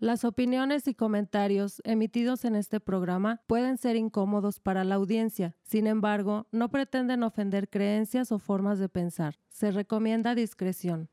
Las opiniones y comentarios emitidos en este programa pueden ser incómodos para la audiencia, sin embargo, no pretenden ofender creencias o formas de pensar. Se recomienda discreción.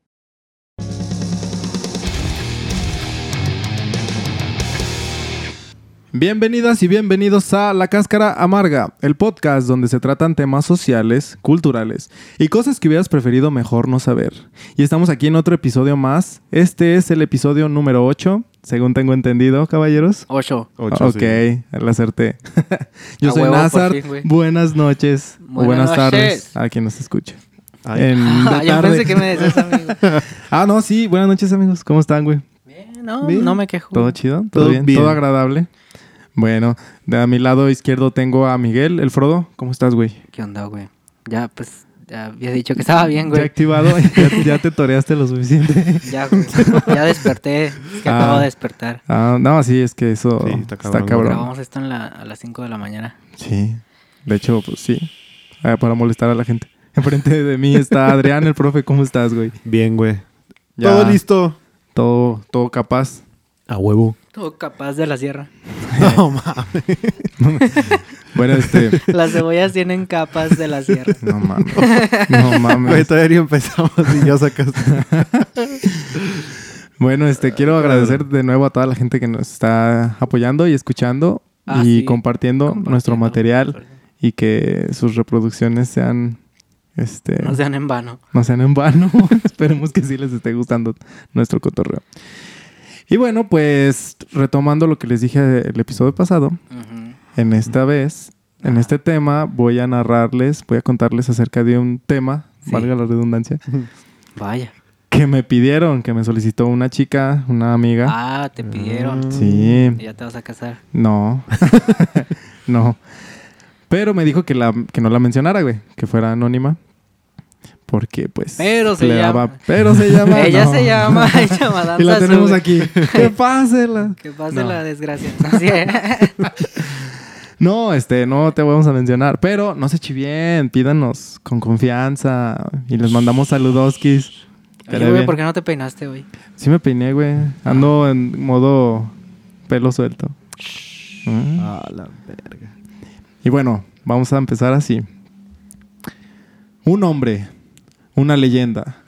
Bienvenidas y bienvenidos a La Cáscara Amarga, el podcast donde se tratan temas sociales, culturales y cosas que hubieras preferido mejor no saber. Y estamos aquí en otro episodio más. Este es el episodio número 8, según tengo entendido, caballeros. Ocho. ok, sí. la acerté. Yo A soy huevo, Nazar. buenas noches o Buenas buenas tardes noches. a quien nos escuche. En la Ah, yo tarde. pensé que me decías amigo. Ah, no, sí, buenas noches amigos. ¿Cómo están, güey? Bien, no, Bien. no me quejo. ¿Todo chido? ¿Todo, Todo bien? bien. ¿Todo agradable? Bueno, de a mi lado izquierdo tengo a Miguel, el Frodo. ¿Cómo estás, güey? ¿Qué onda, güey? Ya, pues, ya había dicho que estaba bien, Ya güey. activado, ya, ya te toreaste lo suficiente. Ya, güey. Ya desperté. Es que Ah. acabo de despertar. Ah, no, sí, es que eso Sí, está está cabrón. cabrón. Grabamos esto en la- a las 5 de la mañana. Sí, de hecho, pues sí, Ah, para molestar a la gente. Enfrente de mí está Adrián, el profe. ¿Cómo estás, güey? Bien, güey. Ya, Todo listo. Todo, todo capaz. A huevo. Todo capaz de la sierra. No mames. Bueno, este... Las cebollas tienen capas de la sierra. No mames. No Güey, mames. todavía ni empezamos y ya sacaste. Bueno, este, quiero agradecer de nuevo a toda la gente que nos está apoyando y escuchando Ah, y sí. compartiendo nuestro Compartiendo. material y que sus reproducciones sean, este, No sean en vano. no sean en vano. Esperemos que sí les esté gustando nuestro cotorreo. Y bueno, pues retomando lo que les dije el episodio pasado, en esta vez, en este tema, voy a narrarles, voy a contarles acerca de un tema, Sí. valga la redundancia, Vaya. que me pidieron, que me solicitó una chica, una amiga. Ah, te pidieron. Sí, Y ya te vas a casar. no, no. Pero me dijo que, la, que no la mencionara, güey, que fuera anónima. Porque, pues. Pero se le llama- daba- Pero se llama. Ella no. se llama. Ella Madame Y la tenemos aquí. ¡Que pásela! Que pase No. la desgracia. Así es. No, este, no te vamos a mencionar. Pero no se eche bien. Pídanos con confianza. Y les mandamos saludoskis. Oye, güey. ¿por qué no te peinaste, güey? Sí me peiné, güey. Ando en modo pelo suelto. Mm. A la verga. Y bueno, vamos a empezar así. Un hombre, una leyenda,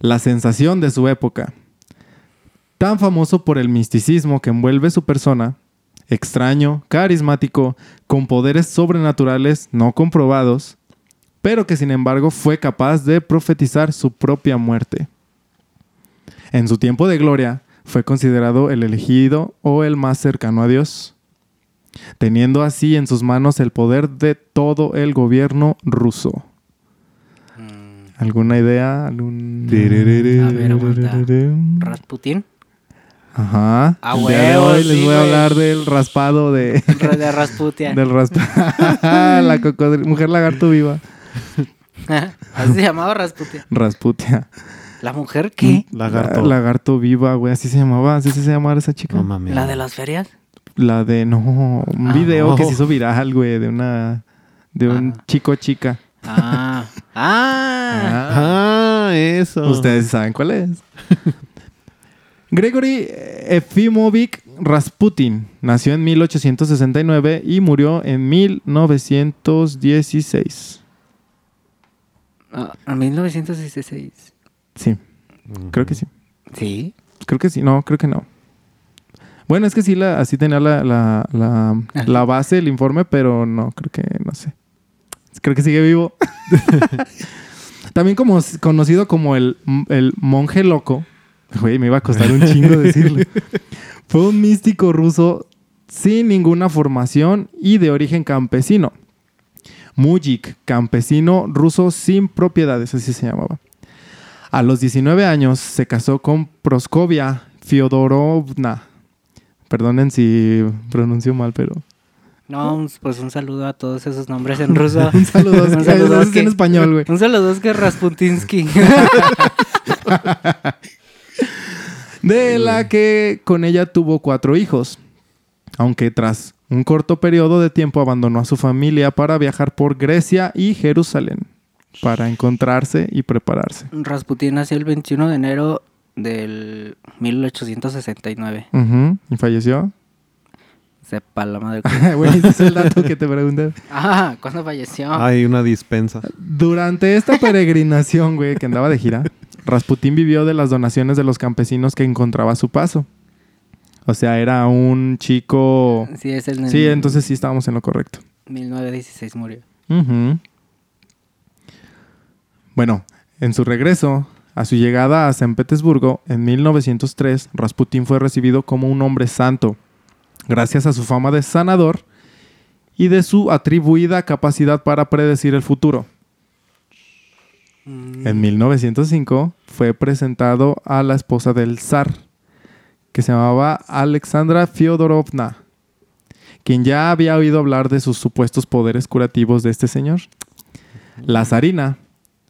la sensación de su época, tan famoso por el misticismo que envuelve su persona, extraño, carismático, con poderes sobrenaturales no comprobados, pero que sin embargo fue capaz de profetizar su propia muerte. En su tiempo de gloria, fue considerado el elegido o el más cercano a Dios teniendo así en sus manos el poder de todo el gobierno ruso. ¿Alguna idea? ¿Algún... A ver, aguanta. ¿Rasputín? Ajá. Ah, El día de huevo, hoy les voy a hablar del raspado de... De Rasputia. del raspado. La cocodrilo. Mujer lagarto viva. Así se llamaba Rasputia. Rasputia. ¿La mujer qué? Lagarto. La- lagarto viva, güey. Así se llamaba. Así se llamaba esa chica. No mames. ¿La de las ferias? La de... No. Un Ah, video no. que se hizo viral, güey. De una... De un Ah. chico chica. Ah. Ah. Ah, eso. Ustedes saben cuál es. Gregory Efimovich Rasputin nació en 1869 y murió en 1916. Ah, En 1916. Sí, creo que sí. Sí. Creo que sí. No, creo que no. Bueno, es que sí, la, así tenía la, la, la, la base, el informe, pero no, creo que no sé. Creo que sigue vivo. También como conocido como el, el monje loco. Güey, me iba a costar un chingo decirlo. Fue un místico ruso sin ninguna formación y de origen campesino. Mujik, campesino ruso sin propiedades, así se llamaba. A los 19 años se casó con Proskovia Fyodorovna. Perdonen si pronuncio mal, pero... No, un- pues un saludo a todos esos nombres en ruso. Un saludo, Un saludo en español, güey. Un saludo que Rasputinsky. De la que con ella tuvo cuatro hijos. Aunque tras un corto periodo de tiempo abandonó a su familia para viajar por Grecia y Jerusalén. Para encontrarse y prepararse. Rasputín nació el 21 de enero del 1869. Ujú, Y falleció. Sepa la madre. Güey, ese es el dato que te pregunté. ah, ¿cuándo falleció? Hay una dispensa. Durante esta peregrinación, güey, que andaba de gira, Rasputín vivió de las donaciones de los campesinos que encontraba a su paso. O sea, era un chico... Sí, es el Sí, entonces sí estábamos en lo correcto. 1916 murió. Ujú. Bueno, en su regreso, a su llegada a San Petersburgo, en 1903, Rasputín fue recibido como un hombre santo, gracias a su fama de sanador y de su atribuida capacidad para predecir el futuro. En 1905 fue presentado a la esposa del zar, que se llamaba Alexandra Fyodorovna, quien ya había oído hablar de sus supuestos poderes curativos de este señor. La zarina,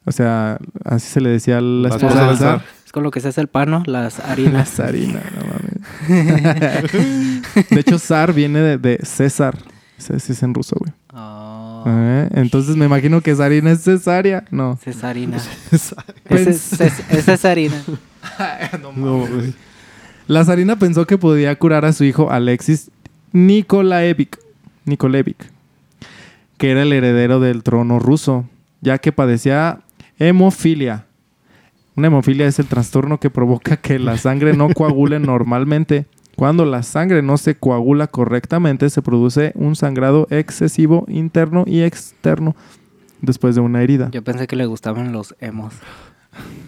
o sea, así se le decía a la esposa del zar. Es con lo que se hace el pano, las La harinas. zarina, no mames. de hecho, zar viene de, de César. Ese sí es en ruso, güey. Oh, Eh, Entonces me imagino que zarina es cesárea. No. cesarina. Es, es, es cesarina. No, güey. La zarina pensó que podía curar a su hijo Alexis Nikolaevich, Nikolaevich, que era el heredero del trono ruso, ya que padecía hemofilia. Una hemofilia es el trastorno que provoca que la sangre no coagule normalmente. Cuando la sangre no se coagula correctamente, se produce un sangrado excesivo interno y externo después de una herida. Yo pensé que le gustaban los emos.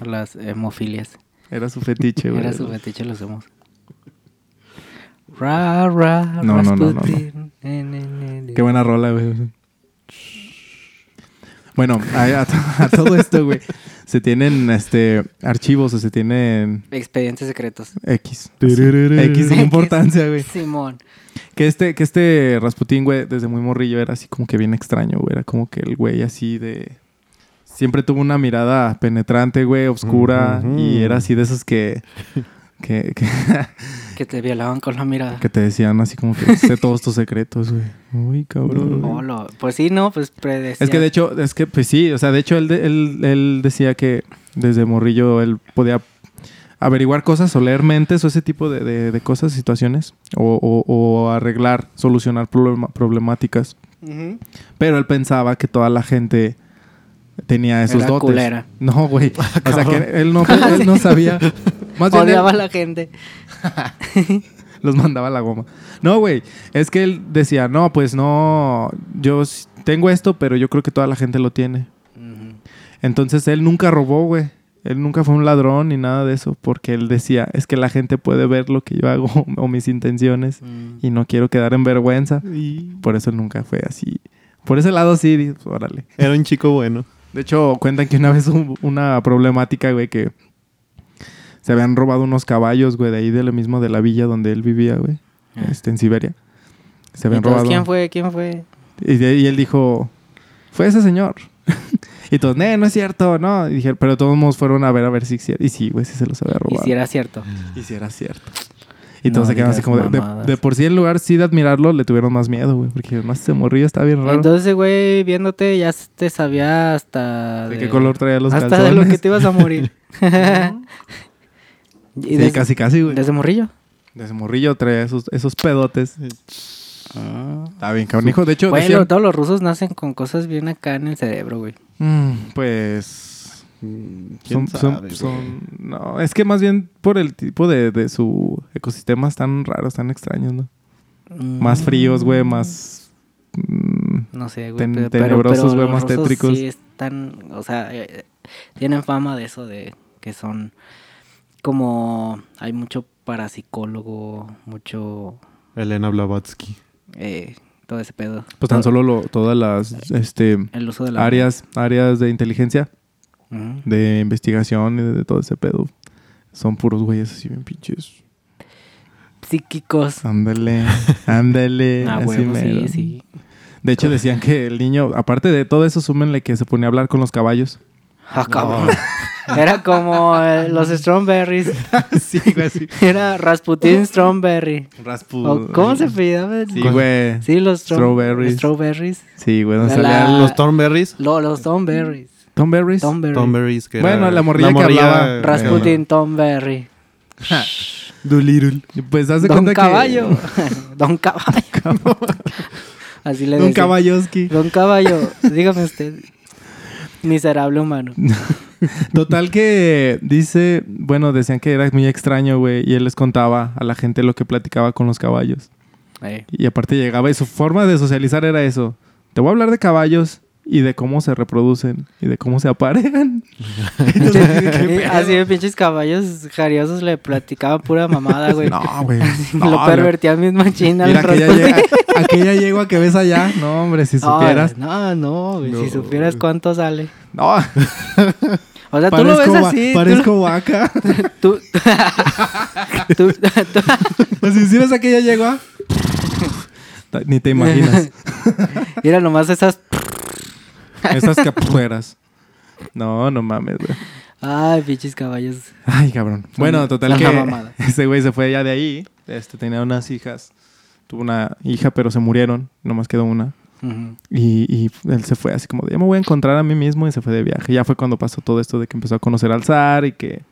Las hemofilias. Era su fetiche, güey. Era su fetiche los emos. Ra, ra, No, no, no, no. Qué buena rola, güey. Bueno, a, a- a todo esto, güey, se tienen este archivos o se tienen Expedientes secretos. X. X sin importancia, güey. Simón. Que este, que este Rasputín, güey, desde muy morrillo era así como que bien extraño, güey. Era como que el güey así de. Siempre tuvo una mirada penetrante, güey, oscura. Y era así de esos que. Que, que, Que te violaban con la mirada. que te decían así como que sé todos tus secretos, güey. Uy, cabrón. Oh, lo- Pues sí, no, pues predecía. Es que de hecho, es que pues sí, o sea, de hecho él, él, él decía que desde morrillo él podía averiguar cosas o leer mentes o ese tipo de, de- de cosas, situaciones, o, o- o arreglar, solucionar problema- problemáticas. Pero él pensaba que toda la gente tenía esos Era dotes. culera. No, güey. O sea, que él no, él no sabía. Más bien él- Odiaba a la gente. los mandaba a la goma. No, güey. Es que él decía, no, pues no, yo tengo esto, pero yo creo que toda la gente lo tiene. Entonces él nunca robó, güey. Él nunca fue un ladrón ni nada de eso, porque él decía, es que la gente puede ver lo que yo hago o mis intenciones Mm. y no quiero quedar en vergüenza. Por eso nunca fue así. Por ese lado sí, pues, órale. Era un chico bueno. De hecho, cuentan que una vez hubo una problemática, güey, que se habían robado unos caballos, güey, de ahí de lo mismo de la villa donde él vivía, güey, Ah. este, en Siberia. Se habían Entonces, robado. ¿Quién fue? ¿Quién fue? Y, de- y él dijo, fue ese señor. y todos, no, no es cierto, no. Y dije, pero todos modos fueron a ver a ver si. Y sí, güey, sí se los había Y robado. si era cierto. Y si era cierto. Y No todos se quedaron así como de, de- por sí en lugar sí de admirarlo, le tuvieron más miedo, güey. Porque más se morría, está bien raro. Entonces, güey, viéndote, ya te sabía hasta. ¿De qué color traía los Hasta calzones? de lo que te ibas a morir. y Sí, desde, casi, casi, güey. desde morrillo. Desde morrillo traía esos, esos pedotes. Ah. Está bien, cabrón. Hijo, de hecho, decían- lo- todos los rusos nacen con cosas bien acá en el cerebro, güey. Mm, pues... Mm, Son, ¿Quién son- sabe, güey? son- no, es que más bien por el tipo de, de su ecosistema están raros, tan extraños, ¿no? Más fríos, güey, más... mm, No sé, güey. ten- pero- tenebrosos, pero güey, los más rusos tétricos. Sí, están. O sea, eh, tienen fama de eso, de que son. Como. Hay mucho parapsicólogo, mucho. Elena Blavatsky. eh, todo ese pedo. pues tan Todo- solo lo- todas las este, El uso de la. áreas, áreas de inteligencia, de investigación y de todo ese pedo. Son puros güeyes así bien pinches. Psíquicos. Ándale, ándale. Ah, sí, sí. De hecho, decían que el niño, aparte de todo eso, súmenle que se ponía a hablar con los caballos. Ah, cabrón. Era como eh, los Strawberries. sí, güey, sí. Era Rasputin Strawberry. Raspu- ¿O ¿Cómo se apellidaba? Sí, güey. Sí, los Straw- Strawberries. Strawberries. Sí, güey. donde De la- salían Los Thornberries. Lo- los Strawberries. Tom Berries. Tom Berry. Tom Berries, que Bueno, era- la morrilla que hablaba. Rasputin, Tom Berry. Doolittle. Pues haz de Don cuenta Caballo. Don Caballo. Así le que... Un decía. caballoski. Don Caballo, dígame usted. Miserable humano. Total que dice, bueno, decían que era muy extraño, güey, y él les contaba a la gente lo que platicaba con los caballos. Eh, Y aparte llegaba y su forma de socializar era eso. Te voy a hablar de caballos y de cómo se reproducen y de cómo se aparean. Así de pinches caballos jariosos le platicaban pura mamada, güey. No, güey. lo No, pervertían mismo china. Mira, aquella, ye- aquella yegua que ves allá. No, hombre, si supieras. No, no, güey, No, si supieras cuánto sale. No, O sea, tú lo ves parezco, así. tú parezco vaca. Tú, tú, Pues si ves aquella yegua. Ni te imaginas. Mira nomás esas. Esas capueras. No, no mames, güey. Ay, pinches caballos. Ay, cabrón. Bueno, total que ese güey se fue ya de ahí. Este, tenía unas hijas. Tuvo una hija, pero se murieron. Nomás quedó una. Y, y él se fue así como de, ya me voy a encontrar a mí mismo y se fue de viaje. Ya fue cuando pasó todo esto de que empezó a conocer al zar y que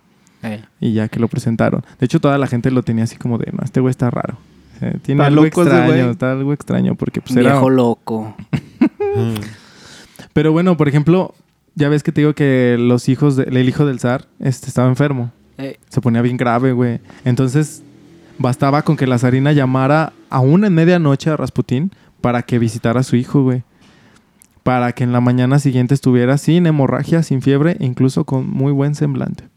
Eh, y ya que lo presentaron. De hecho, toda la gente lo tenía así como de, no, este güey está raro. O sea, tiene Está algo loco extraño, está algo extraño porque pues era... Viejo loco. Pero bueno, por ejemplo, ya ves que te digo que los hijos, de- el hijo del zar este, estaba enfermo. Eh, Se ponía bien grave, güey. Entonces, bastaba con que la zarina llamara aún en medianoche a Rasputín para que visitara a su hijo, güey. Para que en la mañana siguiente estuviera sin hemorragia, sin fiebre, incluso con muy buen semblante.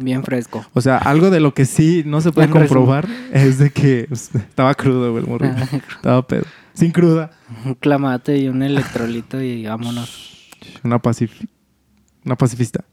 bien fresco. O sea, algo de lo que sí no se puede resumen. comprobar es de que pues, estaba crudo, güey, el morrillo. estaba pedo. Sin cruda. Un clamate y un electrolito y vámonos. Una pacif... Una pacifista.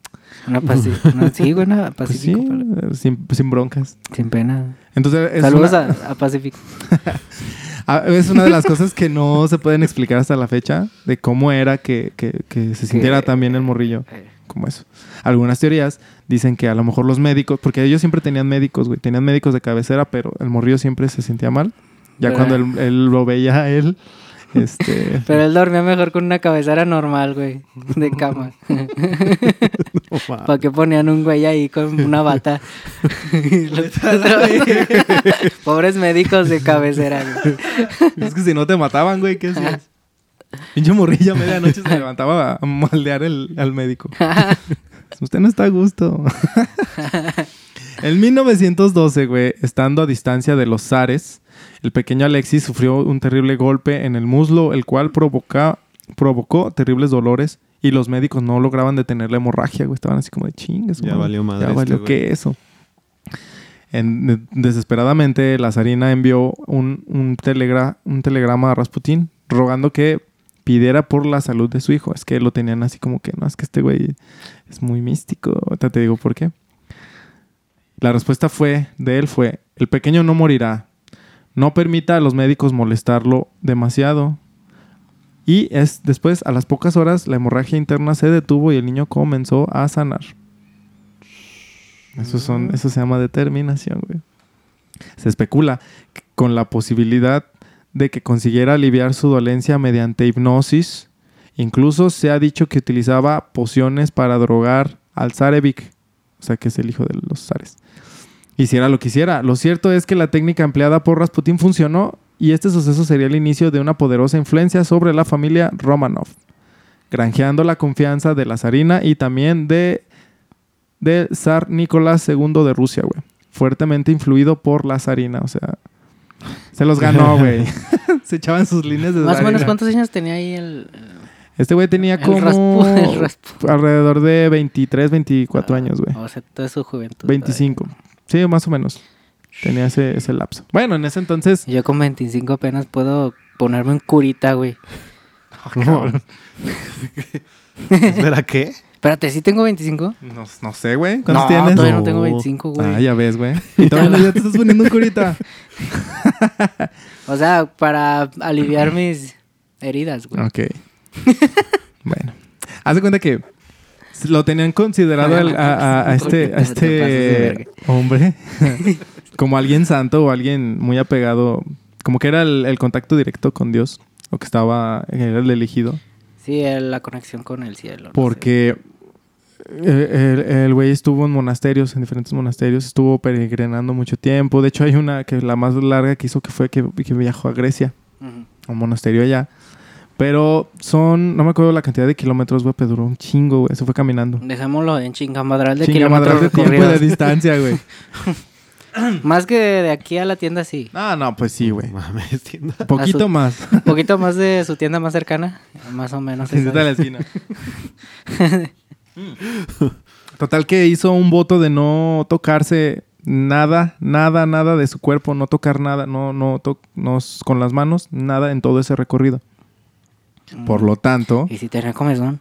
Una paci una- sí, güey, una Pues Pacífico. sí, pero eh, sin, sin broncas. Sin pena. Entonces, es Saludos una, a, a Pacífico. ah, es una de las cosas que no se pueden explicar hasta la fecha de cómo era que, que- que se sintiera Que- tan bien el morrillo. Eh, Como eso. Algunas teorías dicen que a lo mejor los médicos, porque ellos siempre tenían médicos, güey, tenían médicos de cabecera, pero el morrillo siempre se sentía mal. Ya cuando él, él lo veía a él, este... Pero él dormía mejor con una cabecera normal, güey. De cama. No. ¿Para qué ponían un güey ahí con una bata? Pobres médicos de cabecera, güey. es que si no te mataban, güey, ¿qué hacías? Pinche morrillo a medianoche se levantaba a maldear el, al médico. Usted no está a gusto. En 1912, güey, estando a distancia de los zares, el pequeño Alexis sufrió un terrible golpe en el muslo, el cual provoca, provocó terribles dolores y los médicos no lograban detener la hemorragia, güey. Estaban así como de chingas. Ya valió madre Ya este valió güey". que eso. En- de- desesperadamente, la zarina envió un, un, telegra- un telegrama a Rasputín rogando que pidiera por la salud de su hijo. Es que lo tenían así como que, no, es que este güey es muy místico. Ahorita te digo por qué. La respuesta fue, de él fue, el pequeño no morirá. No permita a los médicos molestarlo demasiado. Y es después, a las pocas horas, la hemorragia interna se detuvo y el niño comenzó a sanar. Eso, son, eso se llama determinación, güey. Se especula con la posibilidad de que consiguiera aliviar su dolencia mediante hipnosis. Incluso se ha dicho que utilizaba pociones para drogar al Zarevic, o sea que es el hijo de los zares. Hiciera lo que hiciera. Lo cierto es que la técnica empleada por Rasputín funcionó y este suceso sería el inicio de una poderosa influencia sobre la familia Romanov, granjeando la confianza de la zarina y también de del zar Nicolás II de Rusia, güey. Fuertemente influido por la zarina, o sea, se los ganó, güey. se echaban sus líneas de Más o menos. ¿cuántos años tenía ahí el. Este güey tenía El como el Raspu- alrededor de 23, 24 años, güey. O sea, toda su juventud. 25. Sí, más o menos. Tenía ese, ese lapso. Bueno, en ese entonces... Yo con 25 apenas puedo ponerme un curita, güey. ¿Espera qué? Espérate, ¿sí tengo 25? No, no sé, güey. ¿Cuántos no, tienes? todavía no No. tengo 25, güey. Ah, ya ves, güey. Y todavía ya te estás poniendo un curita. O sea, para aliviar mis heridas, güey. Ok. bueno. Haz de cuenta que lo tenían considerado al- a, a- a este, a este hombre como alguien santo o alguien muy apegado, como que era el, el contacto directo con Dios, o que estaba, era el elegido. Sí, la conexión con el cielo. no. Porque el güey estuvo en monasterios, en diferentes monasterios, estuvo peregrinando mucho tiempo. De hecho, hay una que la más larga que hizo que fue que, que viajó a Grecia, a un monasterio allá. Pero son, no me acuerdo la cantidad de kilómetros, güey, pero duró un chingo, güey. Se fue caminando. Dejémoslo en chingamadral de Chingamadral kilómetros de tiempo de distancia, güey. Más que de aquí a la tienda, sí. No, no, pues sí, güey. Mames, tienda. Poquito su- más. Un poquito más de su tienda más cercana. Más o menos. La es. esquina. Total que hizo un voto de no tocarse nada, nada, nada de su cuerpo, no tocar nada, no, no, to- no s- con las manos, nada en todo ese recorrido. Por lo tanto, Y si tenía comezón.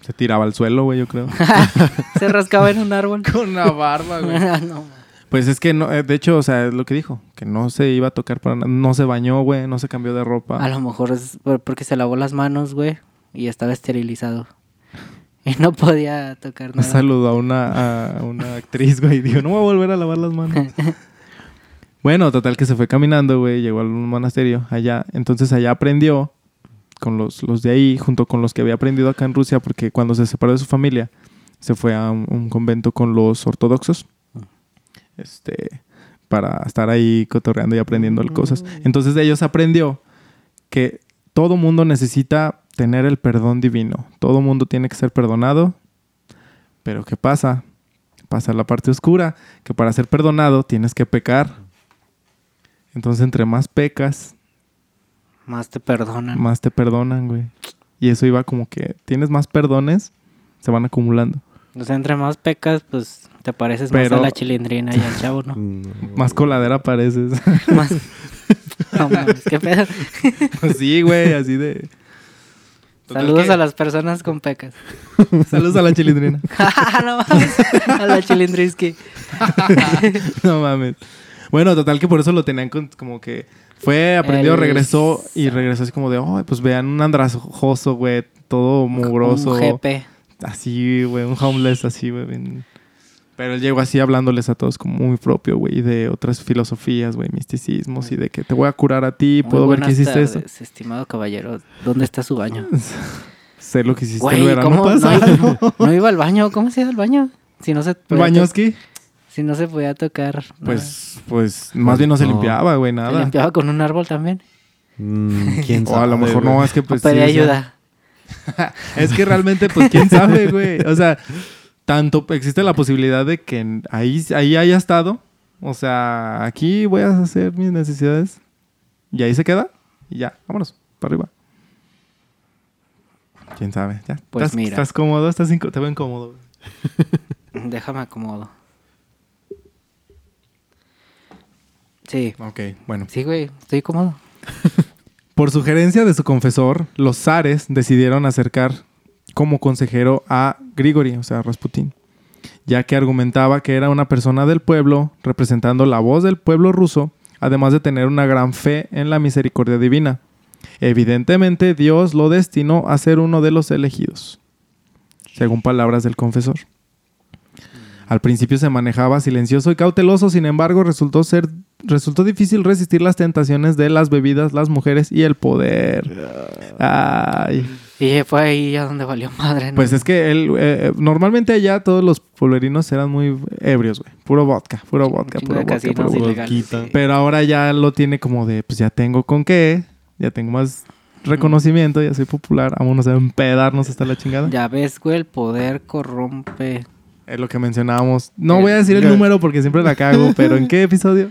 se tiraba al suelo, güey, yo creo. Se rascaba en un árbol. Con una barba, no. Pues es que, no, eh, de hecho, o sea, es lo que dijo, que no se iba a tocar para nada, no se bañó, güey, no se cambió de ropa. A lo mejor es por- porque se lavó las manos, güey. Y estaba esterilizado. Y no podía tocar nada. Saludó a una, a una actriz, güey, y dijo, no voy a volver a lavar las manos. bueno, total que se fue caminando, güey, llegó a un monasterio allá. Entonces allá aprendió con los, los de ahí, junto con los que había aprendido acá en Rusia, porque cuando se separó de su familia, se fue a un, un convento con los ortodoxos. Este, para estar ahí cotorreando y aprendiendo cosas. Entonces de ellos aprendió que todo mundo necesita tener el perdón divino. Todo mundo tiene que ser perdonado. Pero ¿qué pasa? Pasa la parte oscura, que para ser perdonado tienes que pecar. Entonces entre más pecas, Más te perdonan. más te perdonan, güey. Y eso iba como que tienes más perdones, se van acumulando. O sea, entre más pecas, pues te pareces más a la chilindrina y al chavo, ¿no? No. Más coladera pareces. más. No mames, qué pedo. Pues sí, güey, así de... Total Saludos que- a las personas con pecas. Saludos a la chilindrina. no mames. A la chilindriski. no mames. Bueno, total que por eso lo tenían con- como que fue, aprendió, El- regresó y regresó así como de, oh, pues vean un andrajoso, güey, todo mugroso. Un GP. Así, güey, un homeless así, güey. Pero él llegó así hablándoles a todos como muy propio, güey, de otras filosofías, güey, misticismos y de que te voy a curar a ti, Muy puedo ver que hiciste eso. Estimado caballero, ¿dónde está su baño? Sé lo que hiciste Güey, el verano ¿cómo pasado. no, no iba al baño? ¿Cómo se iba al baño? Si no se ¿Bañoski? Si no se podía tocar. Pues, pues, más bien no se no. limpiaba, güey, nada. ¿Se limpiaba con un árbol también? Mm, ¿Quién O a lo sabe, mejor no, es que pues o pedía sí, o sea, ayuda. Es que realmente, pues, quién sabe, güey. O sea, tanto existe la posibilidad de que ahí, ahí haya estado. O sea, aquí voy a hacer mis necesidades. Y ahí se queda. Y ya, vámonos, para arriba. Quién sabe, ya. Pues ¿Estás, mira. ¿Estás cómodo? ¿Estás te veo incómodo. güey. Déjame acomodo. Sí. Ok, bueno. Sí, güey. Estoy cómodo. Por sugerencia de su confesor, los zares decidieron acercar como consejero a Grigori, o sea, Rasputín, ya que argumentaba que era una persona del pueblo, representando la voz del pueblo ruso, además de tener una gran fe en la misericordia divina. Evidentemente, Dios lo destinó a ser uno de los elegidos, según palabras del confesor. Al principio se manejaba silencioso y cauteloso, sin embargo, resultó ser resultó difícil resistir las tentaciones de las bebidas, las mujeres y el poder. Ay. Y fue ahí a donde valió madre. ¿no? Pues es que él, eh, normalmente allá todos los pueblerinos eran muy ebrios, güey. Puro vodka, puro vodka, puro vodka, puro vodka. sí. Pero ahora ya lo tiene como de, pues ya tengo con qué, ya tengo más reconocimiento, ya soy popular, vámonos a empedarnos hasta la chingada. Ya ves, güey, el poder corrompe. Es lo que mencionábamos. No Eh, voy a decir el ya. número porque siempre la cago, pero ¿en qué episodio?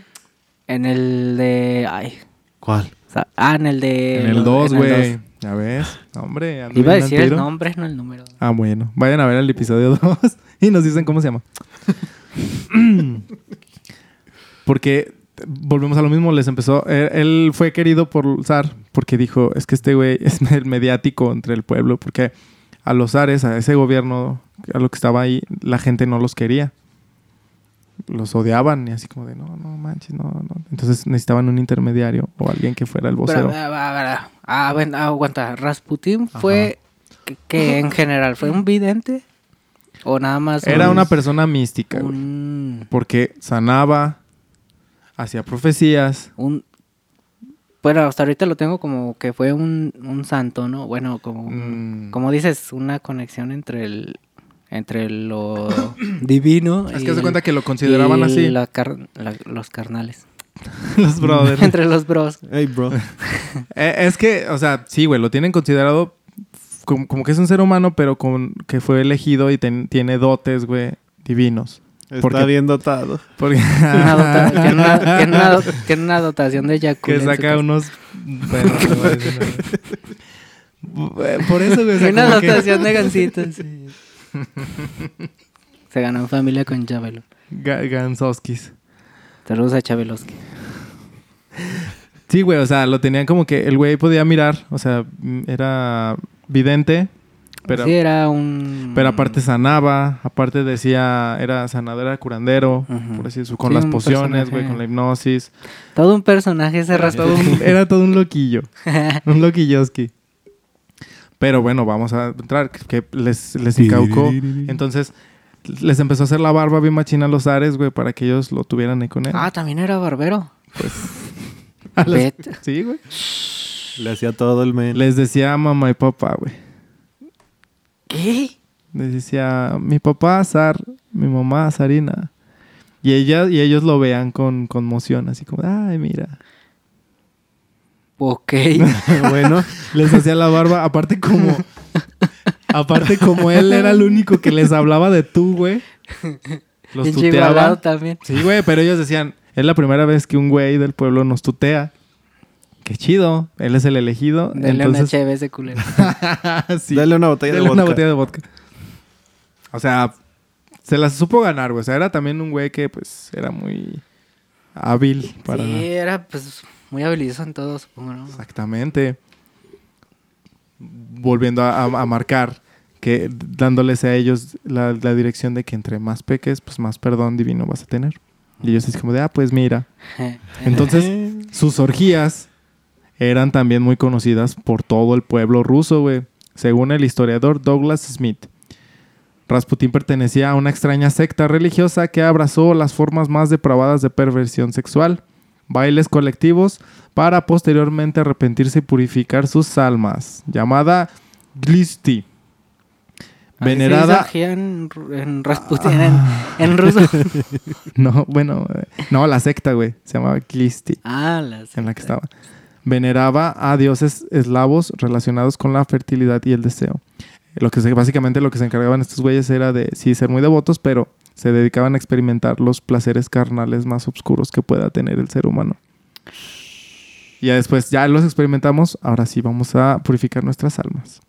En el de. Ay. ¿Cuál? o sea, ah, en el de. En el 2, en el güey. Ya ves, No, hombre. Iba a decir el nombre, no el número. Ah, bueno. Vayan a ver el episodio 2 y nos dicen cómo se llama. porque volvemos a lo mismo, les empezó. Él, él fue querido por el zar porque dijo: Es que este güey es el mediático entre el pueblo. Porque a los zares, a ese gobierno, a lo que estaba ahí, la gente no los quería. Los odiaban y así como de: No, no manches, no, no. Entonces necesitaban un intermediario o alguien que fuera el vocero. Ah, ah, ah, aguanta. Rasputín fue. Que, que en general fue un vidente. O nada más. Era un- una persona mística, güey. Un. Porque sanaba, hacía profecías. un bueno, hasta ahorita lo tengo como que fue un, un santo, ¿no? Bueno, como, Mm. como dices, una conexión entre el, entre lo divino Es que se cuenta que lo consideraban y así. la car- la- los carnales. Los brothers. entre los bros. Hey, bro. Eh, es que, o sea, sí, güey, lo tienen considerado como, como que es un ser humano, pero con que fue elegido y ten- tiene dotes, güey, divinos. Está Porque- bien dotado. Porque Una dota- que, una, que una do- que una dotación de Yakult. que saca unos... Bueno, no voy a decir nada. Por eso, güey, o sea, Una dotación de gancitos. sí. Se ganó en familia con Chabelo. Ga- Gansoskis. Saludos a Chabeloski. Sí, güey, o sea, lo tenían como que el güey podía mirar, o sea, mm, era vidente, pero, sí, era un... pero aparte sanaba, aparte decía, era sanador, era curandero, por así decirlo, con Sí, las pociones, güey, con la hipnosis. Todo un personaje ese Era todo, un, era todo un loquillo, un loquilloski. Pero bueno, vamos a entrar, que les, les incaucó. Entonces, les empezó a hacer la barba bien machina a los Ares, güey, para que ellos lo tuvieran ahí con él. Ah, también era barbero. Bet. Sí, güey. Le hacía todo el men. Les decía mamá y papá, güey. ¿Qué? Les decía mi papá Azar, mi mamá Sarina. Y ella, y ellos lo vean con conmoción, así como, ay, mira. Ok. bueno, Les hacía la barba, aparte como, aparte como él era el único que les hablaba de tú, güey. Los Pinche igualado tuteaba. también. Sí, güey, pero ellos decían, es la primera vez que un güey del pueblo nos tutea. Qué chido, él es el elegido. Denle una entonces, cheve ese culero. sí. dale una botella Dale de una vodka. botella de vodka. O sea, se las supo ganar, güey. O sea, era también un güey que, pues, era muy hábil para... Sí, era pues muy habilidoso en todo, supongo, ¿no? Exactamente. Volviendo a, marcar que dándoles a ellos la, la dirección de que entre más peques, pues más perdón divino vas a tener. Y ellos es como de, ah, pues mira. Entonces, sus orgías eran también muy conocidas por todo el pueblo ruso, güey. Según el historiador Douglas Smith. Rasputín pertenecía a una extraña secta religiosa que abrazó las formas más depravadas de perversión sexual, bailes colectivos, para posteriormente arrepentirse y purificar sus almas, llamada Glisti. Venerada, en, en Rasputin, en, en ruso. no, bueno, eh, no, la secta, güey, se llamaba Glisti. ah, las... en la que estaba. Veneraba a dioses eslavos relacionados con la fertilidad y el deseo. Lo que se, básicamente lo que se encargaban estos güeyes era de sí ser muy devotos, pero se dedicaban a experimentar los placeres carnales más oscuros que pueda tener el ser humano. Y ya después, ya los experimentamos, ahora sí vamos a purificar nuestras almas.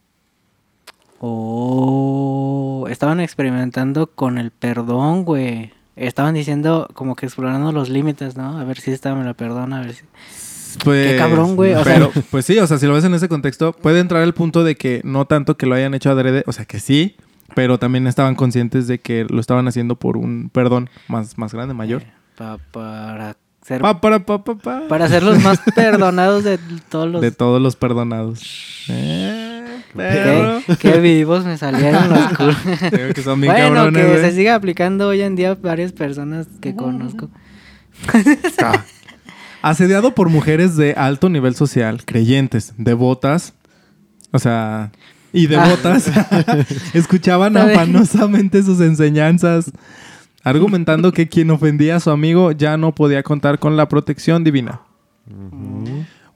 Oh, estaban experimentando con el perdón, güey. Estaban diciendo como que explorando los límites, ¿no? A ver si esta me la perdona, a ver si... Pues, cabrón, güey, o sea- pues sí, o sea, si lo ves en ese contexto, puede entrar el punto de que no tanto que lo hayan hecho adrede, o sea, que sí, pero también estaban conscientes de que lo estaban haciendo por un perdón más, más grande, mayor. Eh, pa- para ser... Pa, para, pa, pa, pa. Para ser los más perdonados de todos los... De todos los perdonados. Eh. Qué, qué vivos me salieron los culos. Que son bien bueno, cabrones, que se siga aplicando hoy en día varias personas que conozco. Ah. Asediado por mujeres de alto nivel social, creyentes, devotas, o sea, y devotas, escuchaban Está bien. afanosamente sus enseñanzas, argumentando que quien ofendía a su amigo ya no podía contar con la protección divina.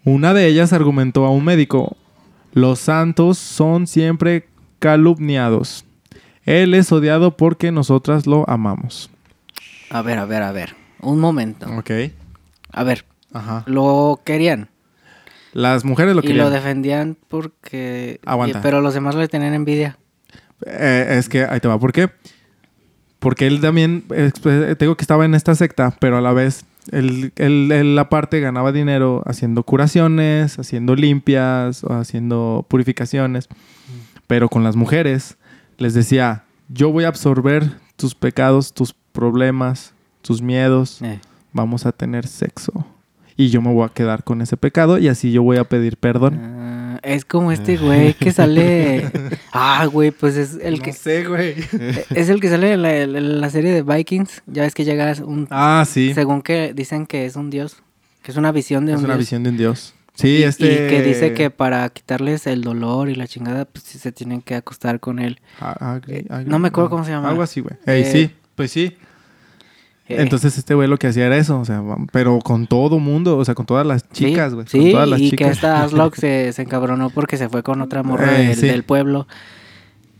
Una de ellas argumentó a un médico, los santos son siempre calumniados. Él es odiado porque nosotras lo amamos. A ver, a ver, a ver. Un momento. Ok. A ver, Ajá. lo querían. Las mujeres lo y querían. lo defendían porque... Aguanta. y- pero los demás le tenían envidia. Eh, es que ahí te va. ¿Por qué? Porque él también, eh, te digo que estaba en esta secta, pero a la vez, él, él, él aparte ganaba dinero haciendo curaciones, haciendo limpias, o haciendo purificaciones. Pero con las mujeres, les decía, yo voy a absorber tus pecados, tus problemas, tus miedos, Eh. vamos a tener sexo. Y yo me voy a quedar con ese pecado y así yo voy a pedir perdón. Ah, es como este güey que sale... Ah, güey, pues es el que... sé, güey. Es el que sale en la, en la serie de Vikings. Ya ves que llega un... Ah, sí. Según que dicen que es un dios. Que es una visión de Es un una dios. visión de un dios. Sí, y, este... y que dice que para quitarles el dolor y la chingada, pues sí se tienen que acostar con él. Ah, agri- Eh, agri- no me acuerdo cómo se llama. Algo así, güey. Ey, Eh, sí, pues sí. Entonces este güey lo que hacía era eso, o sea, pero con todo mundo, o sea, con todas las chicas, güey. Sí, con todas las y que chicas. esta Aslock se, se encabronó porque se fue con otra morra Eh, del, sí. del pueblo.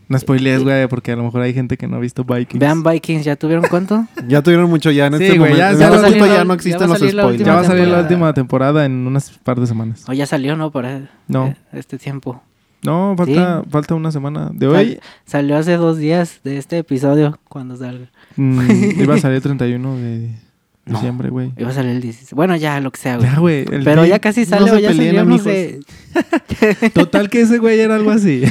No spoilees, güey, porque a lo mejor hay gente que no ha visto Vikings. Vean Vikings, ¿ya tuvieron cuánto? Ya tuvieron mucho ya en Sí, este güey, momento. ya- no existen los spoilers. ya va a salir la última temporada en unas par de semanas. O ya salió, ¿no? Para No. eh, este tiempo. No, falta, Sí. falta una semana. De Sal- hoy salió hace dos días de este episodio, cuando salga. mm, iba a salir el 31 de No. diciembre, güey. Iba a salir el 16. Bueno, ya, lo que sea, güey. Ya, güey. el Pero ya casi no sale se o ya peleen, salió, no amigos. sé. Total que ese güey era algo así.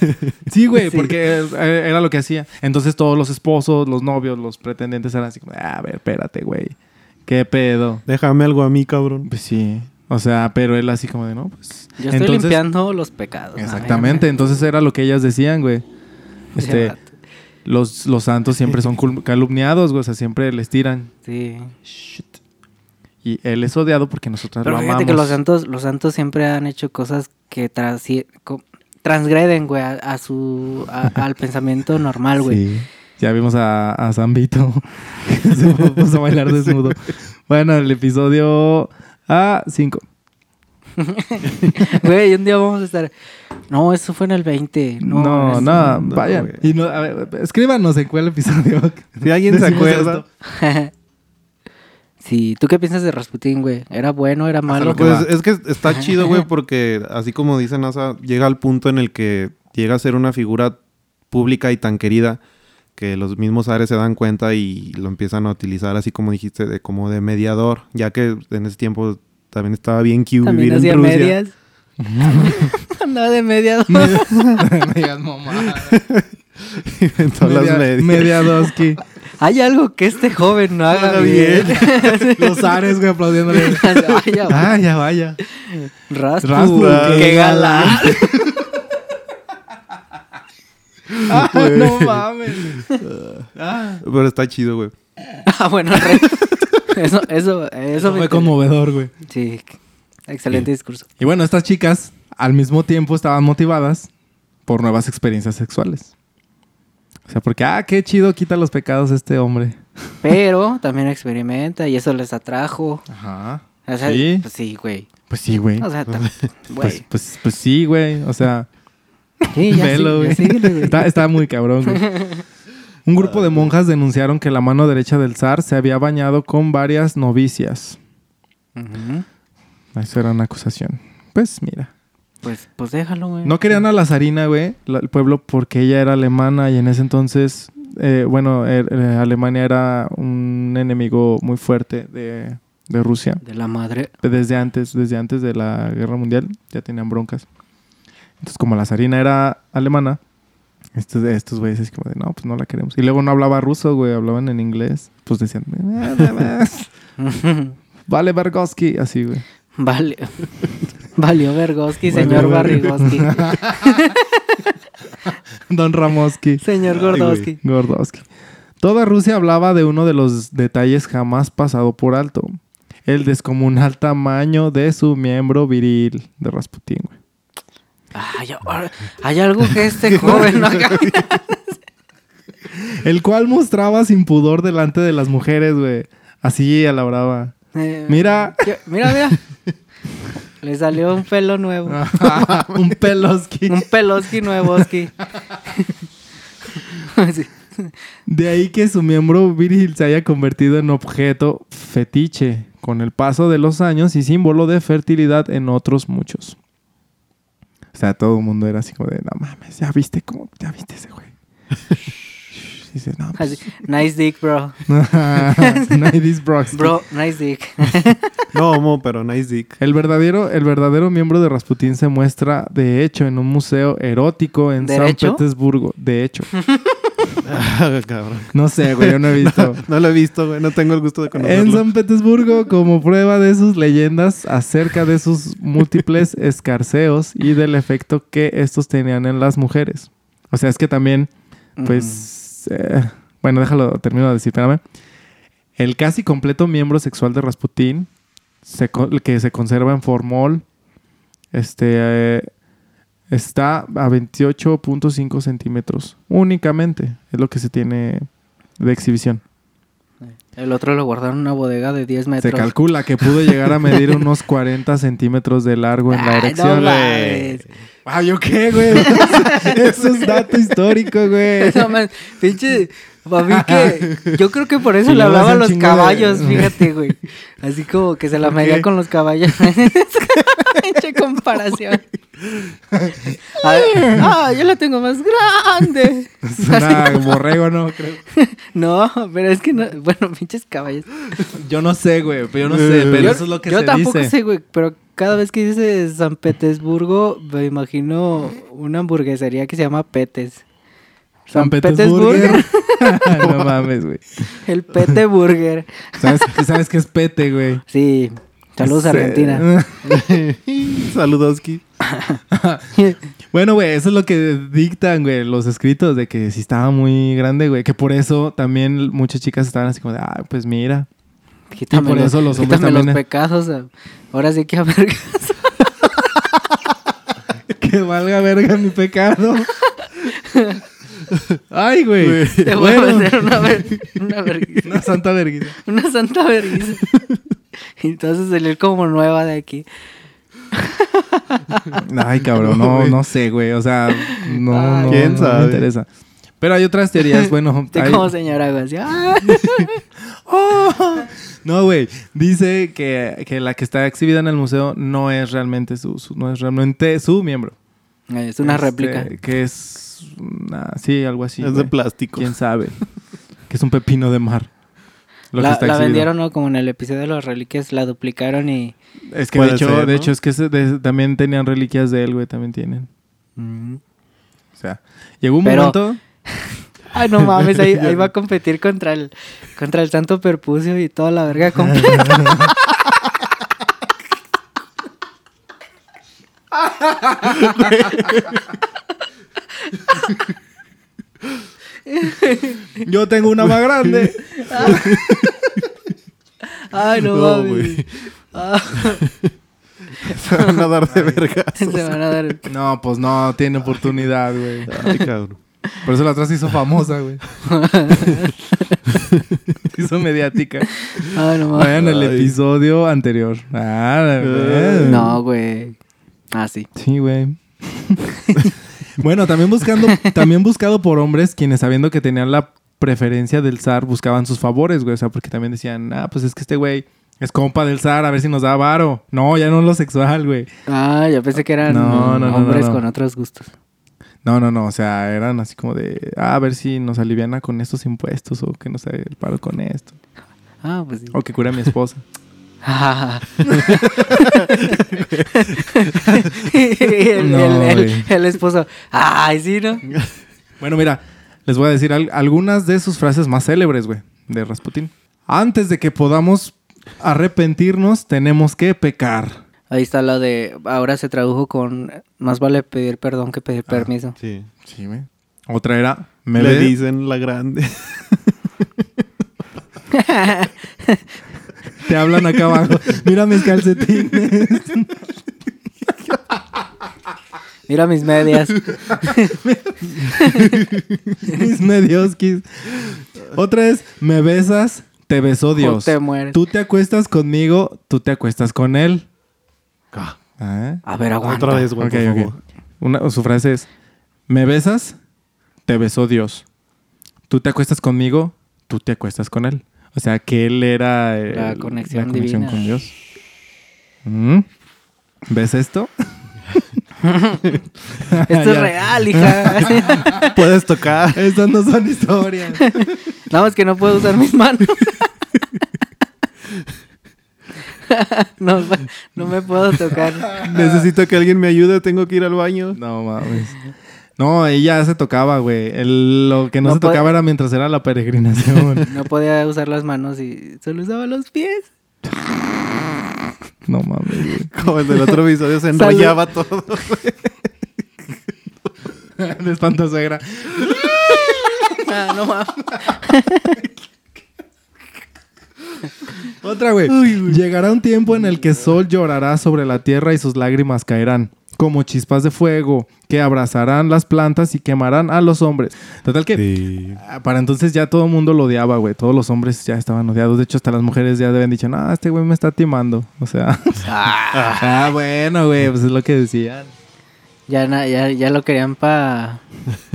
sí, güey, Sí. porque eh, era lo que hacía. Entonces todos los esposos, los novios, los pretendientes eran así como, "Ah, a ver, espérate, güey. ¿Qué pedo? Déjame algo a mí, cabrón. Pues sí. O sea, pero él así como de, no, pues... Yo estoy Entonces- limpiando los pecados. Exactamente. Entonces era lo que ellas decían, güey. Este, los, los santos siempre son calumniados, güey. O sea, siempre les tiran. Sí. Y él es odiado porque nosotros Pero lo fíjate amamos. que los santos, los santos siempre han hecho cosas que co- transgreden, güey, a, a su a- al pensamiento normal, güey. Sí. Ya vimos a, a San Vito. Se puso a bailar desnudo. Bueno, el episodio A5. Güey, un día vamos a estar. No, eso fue en el 20. No, No, no, no, vayan. güey. Y no, a ver, escríbanos en cuál episodio. Si alguien se acuerda. sí, ¿tú qué piensas de Rasputín, güey? ¿Era bueno, era malo? lo que Pues es que está chido, güey, porque así como dice NASA, llega al punto en el que llega a ser una figura pública y tan querida que los mismos Ares se dan cuenta y lo empiezan a utilizar así como dijiste, de como de mediador, ya que en ese tiempo también estaba bien También vivir en Rusia. medias. Andaba de mediador. Medias mamadas. Inventó las Media- medias. Mediadoski. Hay algo que este joven no haga bien. Los ares, güey, aplaudiéndole. Vaya, Ah, ya vaya. Raspu, Raspu, qué qué galán. Ah, no mames. Ah, Pero está chido, güey. Ah, bueno, re- eso, eso, eso, eso me fue inter- conmovedor, güey. Sí, excelente discurso. Y bueno, estas chicas al mismo tiempo estaban motivadas por nuevas experiencias sexuales. O sea, porque, ah, qué chido quita los pecados este hombre. Pero también experimenta y eso les atrajo. Ajá. O sea, Sí. pues sí, güey. Pues sí, güey. O sea, Pues, güey. pues, pues sí, güey. O sea, Sí, ya velo, sí, güey. ya síguele, güey. Está, está muy cabrón, güey. Un grupo de monjas denunciaron que la mano derecha del zar se había bañado con varias novicias. Ujú. Eso era una acusación. Pues mira. Pues, pues déjalo, güey. No querían a la zarina, güey, la- el pueblo, porque ella era alemana y en ese entonces, eh, bueno, er- eh, Alemania era un enemigo muy fuerte de, de Rusia. De la madre. Desde antes, desde antes de la guerra mundial, ya tenían broncas. Entonces, como la zarina era alemana, estos, estos güeyes es como de, no, pues no la queremos. Y luego no hablaba ruso, güey, hablaban en inglés. Pues decían, vale, Bergoski, así, güey. vale. Valió Vergoski, Valió señor Barrigoski. Don Ramoski. señor. Gordowski. Gordowski. Toda Rusia hablaba de uno de los detalles jamás pasado por alto. El descomunal tamaño de su miembro viril de Rasputín, güey. Ay, hay algo que este joven no. El cual mostraba sin pudor delante de las mujeres, güey. Así a la brava. Eh, Mira. Mira, mira. Le salió un pelo nuevo. Un peloski. Un peloski nuevoski. De ahí que su miembro viril se haya convertido en objeto fetiche con el paso de los años y símbolo de fertilidad en otros muchos. O sea, todo el mundo era así como de, no mames, ya viste cómo, ya viste ese güey. Dices, no, pues, Nice dick, bro. Nice bros. Bro, nice dick. No, homo, pero nice dick. El verdadero, el verdadero miembro de Rasputín se muestra, de hecho, en un museo erótico en San. Petersburgo. De hecho. Ah, Cabrón. No sé, güey, yo no he visto. No lo he visto, güey. No tengo el gusto de En conocerlo. San Petersburgo, como prueba de sus leyendas acerca de sus múltiples escarceos y del efecto que estos tenían en las mujeres. O sea, es que también, pues, eh, bueno, déjalo, termino de decir, espérame. El casi completo miembro sexual de Rasputín, se que se conserva en formol, Este eh, está a 28.5 centímetros únicamente. Es lo que se tiene de exhibición. El otro lo guardaron en una bodega de 10 Se metros. calcula que pudo llegar a medir unos 40 centímetros de largo en la erección. no ¿yo qué, güey? Eso es dato histórico, güey. No mames, pinche. Que. Yo creo que por eso le hablaba a los de- caballos, fíjate, güey. Así como que se la ¿Por medía qué? con los caballos. Pinche comparación. Ah, yo la tengo más grande. Es una borrego, ¿no? Creo. No, pero es que no. Bueno, pinches caballos. Yo no sé, güey. Pero yo no sé. Pero yo eso es lo que yo se tampoco dice. sé, güey. Pero cada vez que dice San Petersburgo, me imagino una hamburguesería que se llama Petes. San Petersburger. no mames, güey. El Pete Burger. ¿Sabes, ¿Sabes qué es pete, güey? Sí. Saludos Es, eh, Argentina. Saludoski. Bueno, güey, eso es lo que dictan, güey, los escritos de que sí estaba muy grande, güey. Que por eso también muchas chicas estaban así como de, ah, pues mira. Quítame, por los, eso los hombres los pecados. a- Ahora sí que a ver. Que valga verga mi pecado. Ay, güey. Te voy Bueno, a meter una, ver- una vergüenza. una santa verguita. Una santa vergüenza. Y entonces salir como nueva de aquí. Ay, cabrón, no, no sé, güey. O sea, no, Ay, no, ¿quién no sabe? me interesa. Pero hay otras teorías, bueno. Estoy hay- como señora, güey. ¡ah! ¡Oh! No, güey. Dice que, que la que está exhibida en el museo no es realmente su, su- no es realmente su miembro. Es una Este, réplica. Que es una- sí, algo así. es de plástico. ¿Quién sabe? que es un pepino de mar. Lo que La, está la vendieron, ¿no? Como en el episodio de las reliquias, la duplicaron y... Es que de hecho, ser, de hecho es que de- también tenían reliquias de él, güey, también tienen. O sea, llegó un Pero- momento. Ay, no mames, ahí, ahí va a competir contra el, contra el santo perpucio y toda la verga completa. Yo tengo una más grande. Ay, no, No. Ah, Se van a dar de verga. se van a dar... no, pues no, tiene oportunidad, güey. Ay, cabrón. Por eso la otra se hizo famosa, güey. se hizo mediática. Ay, no mames. Vayan al episodio anterior. Ah, güey. No, güey. Ah, sí. Sí, güey. bueno, también buscando, también buscado por hombres quienes sabiendo que tenían la preferencia del zar buscaban sus favores, güey. O sea, porque también decían, ah, pues es que este güey es compa del zar, a ver si nos da varo. No, ya no es lo sexual, güey. Ah, yo pensé que eran No, no, hombres no, con otros gustos. No, no, no. O sea, eran así como de, ah, a ver si nos aliviana con estos impuestos o que nos haga el paro con esto. Ah, pues sí. O que cure a mi esposa. el, No, el- el- el esposo. Ay, sí, ¿no? Bueno, mira, les voy a decir al- algunas de sus frases más célebres, güey, de Rasputín. Antes de que podamos arrepentirnos, tenemos que pecar. Ahí está la de. Ahora se tradujo con. Más vale pedir perdón que pedir permiso. Sí. Sí, güey. Otra era, me Le ve- dicen la grande. te hablan acá abajo. Mira mis calcetines. Mira mis medias. mis medioskis. Otra es, me besas, te besó Dios. O te mueres. Tú te acuestas conmigo, tú te acuestas con él. Ah. A ver, aguanta. Otra vez, güey, Ok, por ok. favor. Una, su frase es, me besas, te besó Dios. Tú te acuestas conmigo, tú te acuestas con él. O sea, que él era eh, La conexión divina. con Dios. Mm. ¿Ves esto? Esto es real, hija. Puedes tocar. Estas no son historias. Nada más que no puedo usar mis manos. no, no me puedo tocar. Necesito que alguien me ayude. Tengo que ir al baño. No mames. No, ella se tocaba, güey. El- lo que no, No se tocaba era mientras era la peregrinación. No podía usar las manos y solo usaba los pies. no mames, güey. Como el del otro episodio se enrollaba todo. De espantosuegra. Ah, no mames. Otra, güey. Llegará un tiempo en el que sol llorará sobre la tierra y sus lágrimas caerán como chispas de fuego que abrazarán las plantas y quemarán a los hombres. Total que Sí. ah, para entonces ya todo el mundo lo odiaba, güey. Todos los hombres ya estaban odiados. De hecho, hasta las mujeres ya habían dicho, no, este güey me está timando. O sea, ah, bueno, güey, pues es lo que decían. Ya, na- ya, ya lo querían para...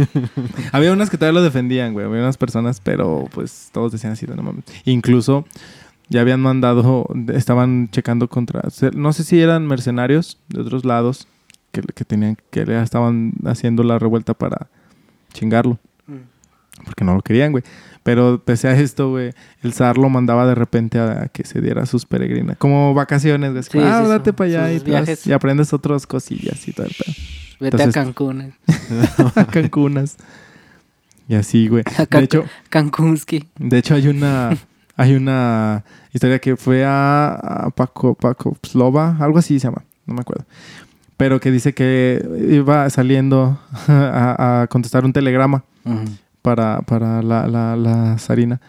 Había unas que todavía lo defendían, güey. Había unas personas, pero pues todos decían así, de, no mames. Incluso ya habían mandado, estaban checando contra, se- no sé si eran mercenarios de otros lados que, que tenían, que le estaban haciendo la revuelta para chingarlo. Porque no lo querían, güey. Pero pese a esto, güey, el zar lo mandaba de repente a, a que se diera sus peregrinas. Como vacaciones, güey. Sí, ah, date para allá y, y aprendes otras cosillas y pedo. Vete Entonces- a Cancún. eh. a Cancunas. Y así, güey. De hecho, Cancúnski. de hecho hay una hay una historia que fue a, a Paco Paco Slova, algo así se llama, no me acuerdo. Pero que dice que iba saliendo a, a contestar un telegrama para, para la, la, la zarina.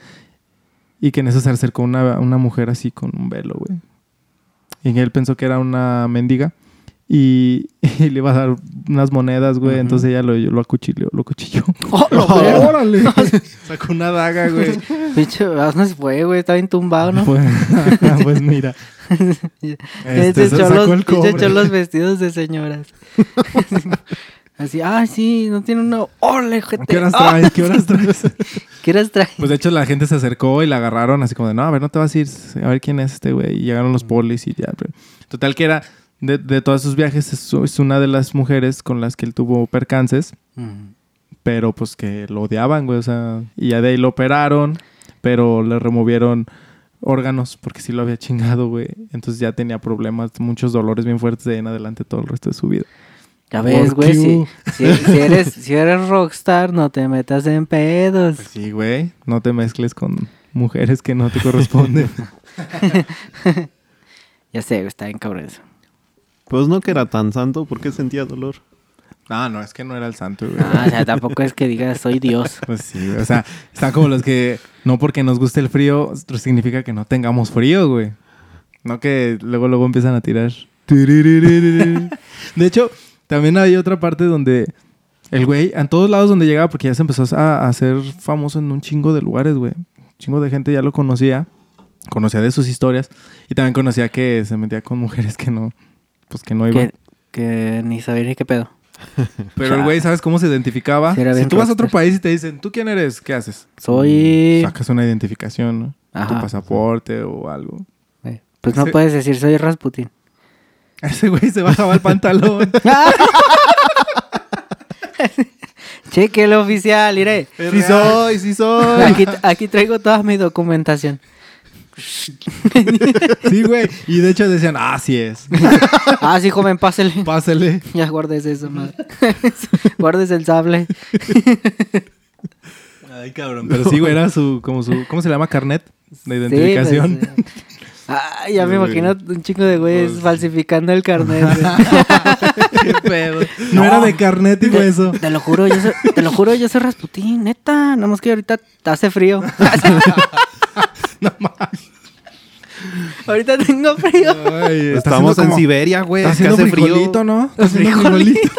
Y que en eso se acercó una, una mujer así con un velo, güey. Y él pensó que era una mendiga. Y, y le iba a dar unas monedas, güey. Entonces ella lo, lo acuchilló. Lo cuchilló. ¡Oh, lo veo! ¡Órale! Sacó una daga, güey. Pinche, ¿a dónde se fue, güey? Está bien tumbado, ¿no? Pues, pues mira. Este, se sacó los, el ya se echó cobre. los vestidos de señoras. Así, ay, sí, no tiene una. ¡Ole, gente! ¿Qué horas ¡Ah! traes? ¿Qué horas traes? ¿Qué horas trae? Pues de hecho la gente se acercó y la agarraron así como de, no, a ver, no te vas a ir, a ver quién es este güey. Y llegaron los polis y ya. pero- Total que era, de, de todos sus viajes, es, es una de las mujeres con las que él tuvo percances, Ujú. pero pues que lo odiaban, güey. O sea, y ya de ahí lo operaron, pero le removieron órganos porque sí lo había chingado, güey. Entonces ya tenía problemas, muchos dolores bien fuertes de ahí en adelante todo el resto de su vida. Ya ves, güey, si, Q. si, si eres, si eres rockstar, no te metas en pedos. Pues sí, güey. No te mezcles con mujeres que no te corresponden. Ya sé, güey, está bien cabrón eso. Pues no que era tan santo, ¿por qué sentía dolor? no, no, es que no era el santo, güey. Ah, o sea, tampoco es que digas soy Dios. Pues sí. O sea, están como los que no porque nos guste el frío significa que no tengamos frío, güey. No que luego luego empiezan a tirar. De hecho, también hay otra parte donde el güey, en todos lados donde llegaba, porque ya se empezó a, a hacer famoso en un chingo de lugares, güey. Un chingo de gente ya lo conocía. Conocía de sus historias. Y también conocía que se metía con mujeres que no, pues que no iban. Que, que ni sabía ni qué pedo. Pero el güey, ¿sabes cómo se identificaba? Si bien tú vas a otro país y te dicen, ¿tú quién eres? ¿Qué haces? Soy. Sacas una identificación, ¿no? Tu Ajá. pasaporte o algo. Eh, Pues no puedes decir soy Rasputin. Ese güey se bajaba el pantalón. Cheque el oficial, iré. sí soy, sí soy. Aquí, aquí traigo toda mi documentación. Sí, güey. Y de hecho decían, ah, sí es. Ah, sí, joven, pásele. Pásele. Ya guardes eso, madre. guardes el sable. Ay, cabrón. Pero sí, güey, era su, como su, ¿cómo se llama? Carnet de identificación. Sí, pues, eh. Ah, ya me Güey. imagino un chico de güeyes Pues- falsificando el carnet. güey. Qué pedo. No, era de carnet y Te, eso. te lo juro, yo soy, te lo juro, yo soy Rasputín, neta. Nada más que ahorita hace frío. No mames. ahorita tengo frío. Ay, Estamos en como- Siberia, güey. Está haciendo hace frío. ¿no? Está haciendo frijolito.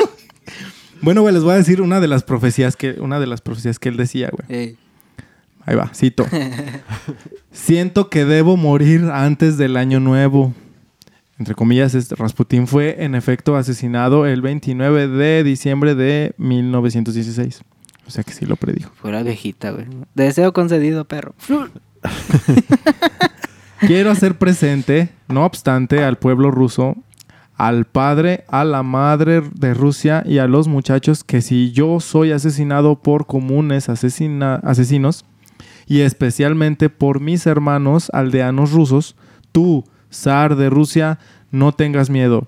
bueno, güey, les voy a decir una de las profecías que, una de las profecías que él decía, güey. Ahí va, cito. Siento que debo morir antes del año nuevo. Entre comillas, este Rasputín fue en efecto asesinado el 29 de diciembre de 1916. O sea que sí lo predijo. fuera viejita, güey. Deseo concedido, perro. Quiero hacer presente, no obstante, al pueblo ruso, al padre, a la madre de Rusia y a los muchachos que si yo soy asesinado por comunes asesina- asesinos y especialmente por mis hermanos aldeanos rusos, tú, zar de Rusia, no tengas miedo.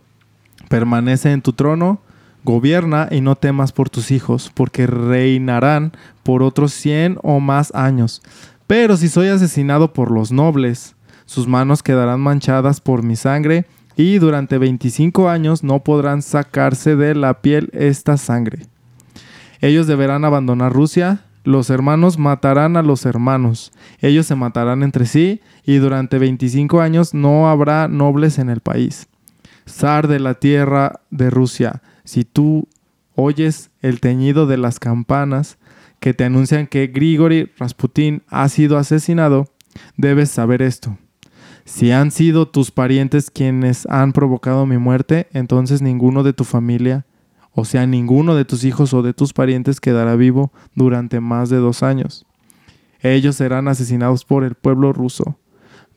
Permanece en tu trono, gobierna y no temas por tus hijos, porque reinarán por otros cien o más años. Pero si soy asesinado por los nobles, sus manos quedarán manchadas por mi sangre y durante 25 años no podrán sacarse de la piel esta sangre. Ellos deberán abandonar Rusia, Los hermanos matarán a los hermanos. Ellos se matarán entre sí y durante 25 años no habrá nobles en el país. Zar de la tierra de Rusia, si tú oyes el teñido de las campanas que te anuncian que Grigori Rasputin ha sido asesinado, debes saber esto. Si han sido tus parientes quienes han provocado mi muerte, entonces ninguno de tu familia, o sea, ninguno de tus hijos o de tus parientes quedará vivo durante más de dos años. Ellos serán asesinados por el pueblo ruso.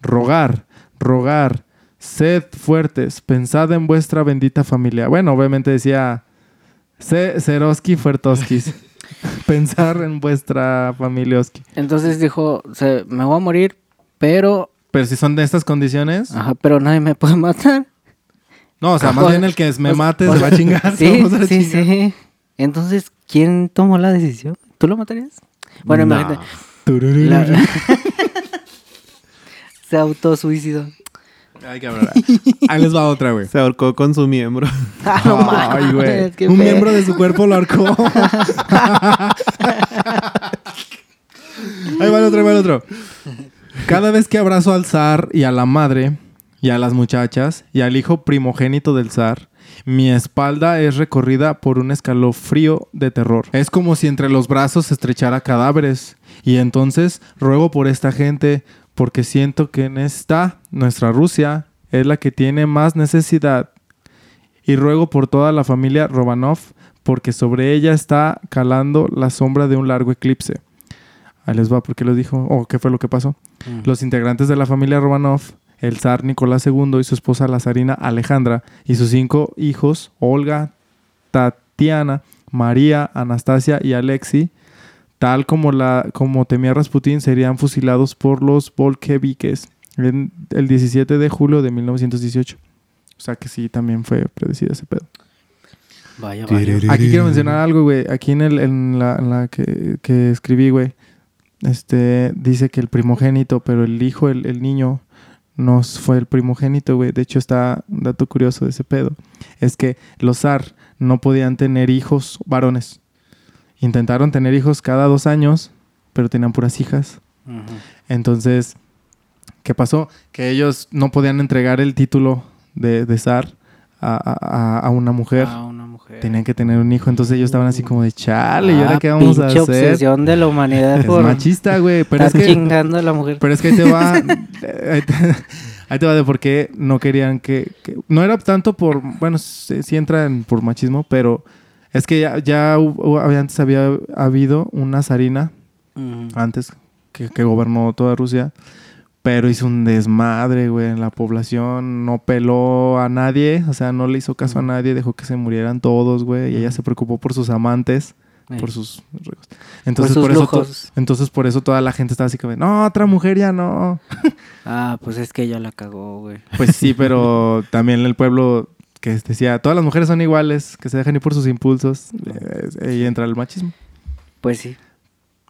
Rogar, rogar, sed fuertes, pensad en vuestra bendita familia. Bueno, obviamente decía Seroski Fuertoskis. Pensar en vuestra familia Oski. Entonces dijo, se, me voy a morir, pero... Pero si son de estas condiciones. Ajá, pero nadie me puede matar. No, o sea, más O- bien el que me o- mate o se va a chingar. Sí, a sí, sí. Entonces, ¿quién tomó la decisión? ¿Tú lo matarías? Bueno, No. imagínate. La- se autosuicidó. Ay, cabrón. Ahí les va otra, güey. Se ahorcó con su miembro. Ah, no Ay, güey. Un miembro de su cuerpo lo arcó. Ahí va el otro, ahí va el otro. Cada vez que abrazo al zar y a la madre, y a las muchachas, y al hijo primogénito del zar, mi espalda es recorrida por un escalofrío de terror. Es como si entre los brazos se estrechara cadáveres. Y entonces ruego por esta gente, porque siento que en esta, nuestra Rusia, es la que tiene más necesidad y ruego por toda la familia Romanov, porque sobre ella está calando la sombra de un largo eclipse. Ahí les va, porque lo dijo, o qué fue lo que pasó. Mm. Los integrantes de la familia Romanov, el zar Nicolás II y su esposa la zarina Alejandra, y sus cinco hijos, Olga, Tatiana, María, Anastasia y Alexi, tal como, la, como temía Rasputín, serían fusilados por los bolcheviques en el 17 de julio de 1918. O sea que sí, también fue predecido ese pedo. Vaya, vaya. Aquí quiero mencionar algo, güey. Aquí en, el, en la, en la que, que escribí, güey. Este, dice que el primogénito, pero el hijo, el, el niño, no fue el primogénito, güey. De hecho, está un dato curioso de ese pedo. Es que los zar no podían tener hijos varones. Intentaron tener hijos cada dos años, pero tenían puras hijas. Entonces, ¿qué pasó? Que ellos no podían entregar el título de, de zar a, a- a- a una mujer. Ah, una mujer. Tenían que tener un hijo, entonces ellos estaban así como de chale, ¿y ahora Ah, qué vamos a hacer? obsesión de la humanidad Es por machista, güey. Pero es que, chingando a la mujer. pero es que ahí te va. ahí, te, ahí te va de por qué no querían que, que- No era tanto por. Bueno, sí, sí entra en- por machismo, pero es que ya, ya hubo- antes había habido una zarina antes que, que gobernó toda Rusia, pero hizo un desmadre, güey, en la población, no peló a nadie, o sea, no le hizo caso a nadie, dejó que se murieran todos, güey, y ella se preocupó por sus amantes, por sus. Entonces, sus por, eso lujos. entonces por eso toda la gente estaba así como, no, otra mujer ya no. Ah, pues es que ella la cagó, güey. Pues sí, pero también el pueblo que decía, todas las mujeres son iguales, que se dejan ir por sus impulsos, eh, ahí entra el machismo. Pues sí.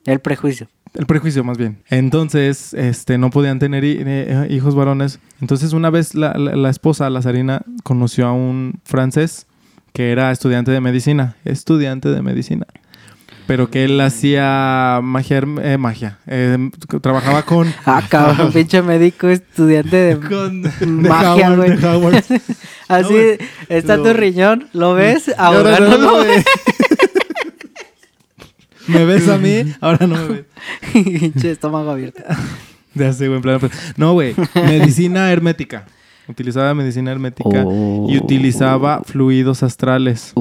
El prejuicio. El prejuicio, más bien. Entonces, este, no podían tener eh, hijos varones. Entonces, una vez la, la- la esposa, la zarina, conoció a un francés que era estudiante de medicina. Estudiante de medicina. Pero que él hacía magia, eh, magia. eh, trabajaba con... Ah, cabrón, pinche médico estudiante de con de magia, Howard, güey. Así güey. está Lo- tu riñón, ¿lo ves? Ahora no, no no lo me- ¿Me ves a mí? Ahora no me ves. Pinche estómago abierto. Ya sé, güey, en plan, pues, No, güey. Medicina hermética. Utilizaba medicina hermética Oh. y utilizaba fluidos astrales.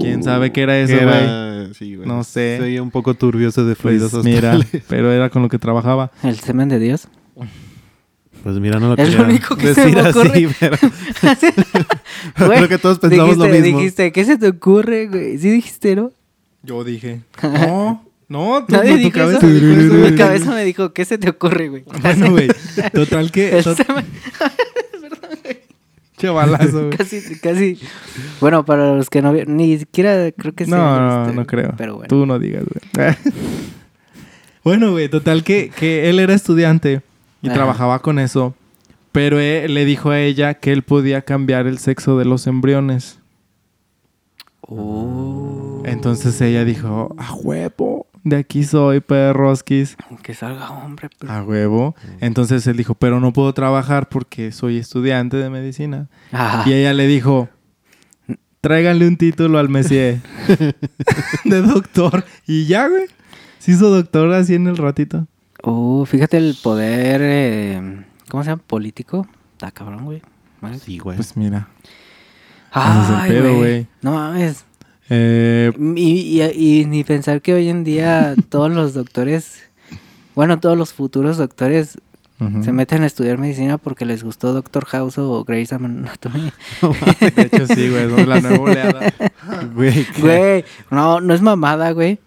¿Quién sabe qué era eso, güey? sí. No sé. Se veía un poco turbio ese de Pues fluidos mira, astrales. pero era con lo que trabajaba. El semen de Dios. Pues mira, no lo Es lo único que se decir me así, ocurre. pero Güey, creo que todos pensamos dijiste, lo mismo. Dijiste, ¿qué se te ocurre, güey? ¿Sí dijiste, no? Yo dije, no, no, tú, Nadie tu dijo cabeza eso. dijo eso, güey. Mi cabeza me dijo, ¿qué se te ocurre, güey? Bueno, güey, total que... El tot- güey. casi, casi. Bueno, para los que no vieron, ni siquiera creo que sí. No, no, este, no creo. Pero bueno. Tú no digas, güey. bueno, güey, total que, que él era estudiante y Ajá. trabajaba con eso. Pero él le dijo a ella que él podía cambiar el sexo de los embriones. Oh. Entonces ella dijo, a huevo, de aquí soy, perroskis. Que salga hombre. pero- A huevo. Entonces él dijo, pero no puedo trabajar porque soy estudiante de medicina. Ah, Y ella le dijo, tráiganle un título al Messier de doctor. Y ya, güey. Se hizo doctor así en el ratito. uh, fíjate el poder, eh, ¿cómo se llama? Político. Está cabrón, güey. Vale. Sí, güey. Pues mira. ese es el Ay, pedo, güey. güey. No mames. Eh, Y, y- y ni pensar que hoy en día todos los doctores, bueno, todos los futuros doctores se meten a estudiar medicina porque les gustó Doctor House o Grey's Anatomy. De hecho, sí, güey. es La nueva oleada. Güey. no, no es mamada, güey.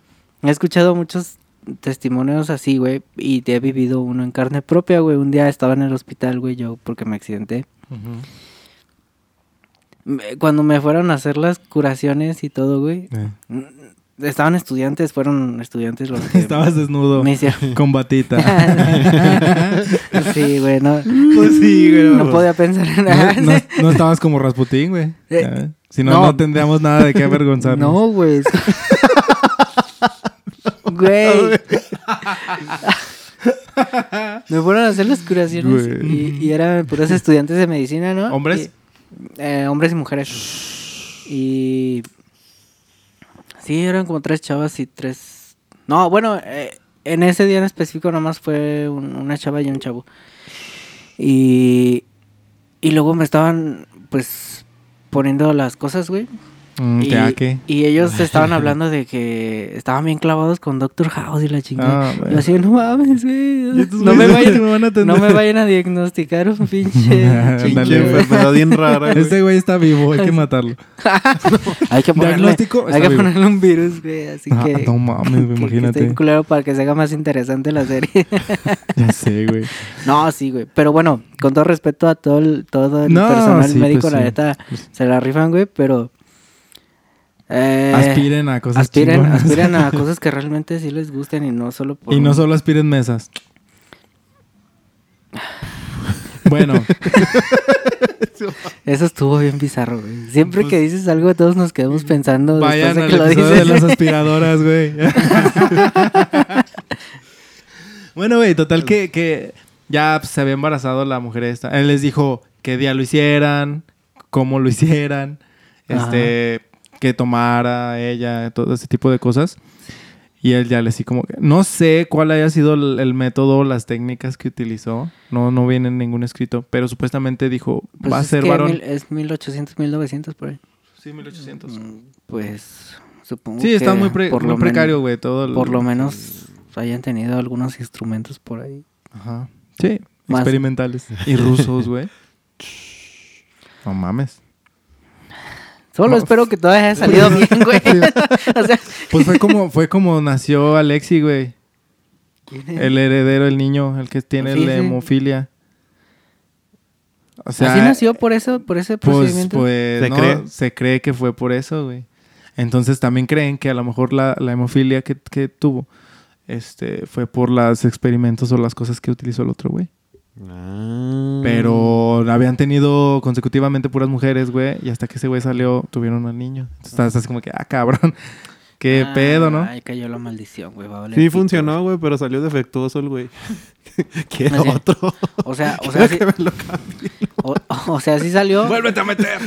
He escuchado muchos testimonios así, güey, y he vivido uno en carne propia, güey. Un día estaba en el hospital, güey, yo porque me accidenté. Me- Cuando me fueron a hacer las curaciones y todo, güey, Eh. estaban estudiantes, fueron estudiantes los que Estabas desnudo. me hicieron. Con batita. sí, güey, no, pues sí, güey. no podía pensar en nada. No, no- no estabas como Rasputín, güey. Eh. Si no, no. no tendríamos nada de qué avergonzarnos. No, güey. Güey. Me fueron a hacer las curaciones y, y eran puros estudiantes de medicina, ¿no? ¿Hombres? Y- eh, hombres y mujeres. Y... Sí, eran como tres chavas y tres... No, bueno, eh, en ese día en específico nomás fue un- una chava y un chavo. Y... Y luego me estaban, pues, poniendo las cosas, güey. Mm, Y, ellos estaban hablando de que estaban bien clavados con Doctor House y la chingada. Ah. Yo así, no mames, güey. No me, vayan, me van a no me vayan a diagnosticar un pinche. Enfermedad bien rara, güey. Este güey está vivo, hay que matarlo. Hay que ponerle, Diagnóstico, hay que ponerle un virus, güey. Así Ah, que. no mames, güey, que- que esté imagínate. bien culero para que se haga más interesante la serie. Ya sé, güey. no, sí, güey. Pero bueno, con todo respeto a todo el, todo el No, personal sí, médico, pues la sí. neta, Pues- se la rifan, güey, pero. Eh, Aspiren a cosas aspiren, chingonas. aspiren a cosas que realmente sí les gusten y no solo por Y no solo aspiren mesas. Bueno, Eso estuvo bien bizarro, güey. Siempre Pues- que dices algo, todos nos quedamos pensando vayan al que lo episodio dices. de las aspiradoras, güey. bueno, güey, total que, que ya se había embarazado la mujer esta. Él les dijo qué día lo hicieran, cómo lo hicieran, este, que tomara ella, todo ese tipo de cosas. Y él ya le así como que... No sé cuál haya sido el, el método, las técnicas que utilizó. No, no viene en ningún escrito. Pero supuestamente dijo, Pues va a ser varón. mil- es 1800, 1900 por ahí. Sí, 1800. Mm, Pues supongo Sí, está que muy, pre- por muy lo precario, güey. Todo el- Por lo menos hayan tenido algunos instrumentos por ahí. Ajá. Sí, Más. experimentales. Y rusos, güey. No mames. Solo No. espero que todo haya salido bien, güey. o sea, Pues fue como, fue como nació Alexi, güey. El heredero, el niño, el que tiene Sí, la hemofilia. O sea, ¿Así nació por eso, por ese pues, procedimiento? pues, ¿Se no, cree? se cree que fue por eso, güey. Entonces también creen que a lo mejor la, la hemofilia que, que tuvo este, fue por los experimentos o las cosas que utilizó el otro, güey. Ah. Pero habían tenido consecutivamente puras mujeres, güey. Y hasta que ese güey salió, tuvieron al niño. Entonces estás así como que, ah, cabrón. Qué Ah, pedo, ¿no? Ay, cayó la maldición, güey. va a valer Sí pito, funcionó, güey, pero salió defectuoso el güey. Quiero Así. otro. O sea, o sea, sí, que me lo cambie. o, o sea, sí salió, ¡Vuélvete a meter!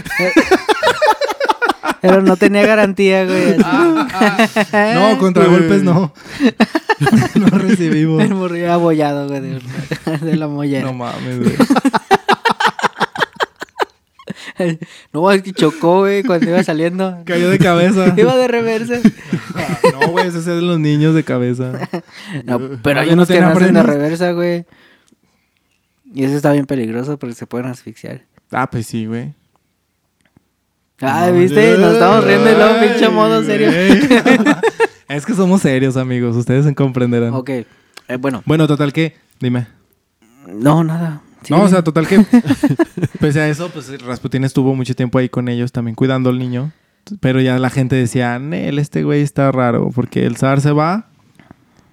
Pero no tenía garantía, güey. así. No, contragolpes no. no recibimos. El morrillo abollado, güey, de, de la mollera. No mames, güey. No, es que chocó, güey, cuando iba saliendo. Cayó de cabeza. Iba de reversa. Ah, no, güey, ese es de los niños de cabeza. No, pero hay ¿no que nacen de reversa, güey. Y eso está bien peligroso porque se pueden asfixiar. Ah, pues sí, güey. Ah, No, ¿viste? Nos estamos riendo luego Ay, pinche modo serio. es que somos serios, amigos. Ustedes se comprenderán. ok, eh, bueno. Bueno, total que... Dime. No, nada. Sí, No, o sea, total que... pese a eso, pues Rasputín estuvo mucho tiempo ahí con ellos también cuidando al niño. Pero ya la gente decía, Nel, este güey está raro. Porque el zar se va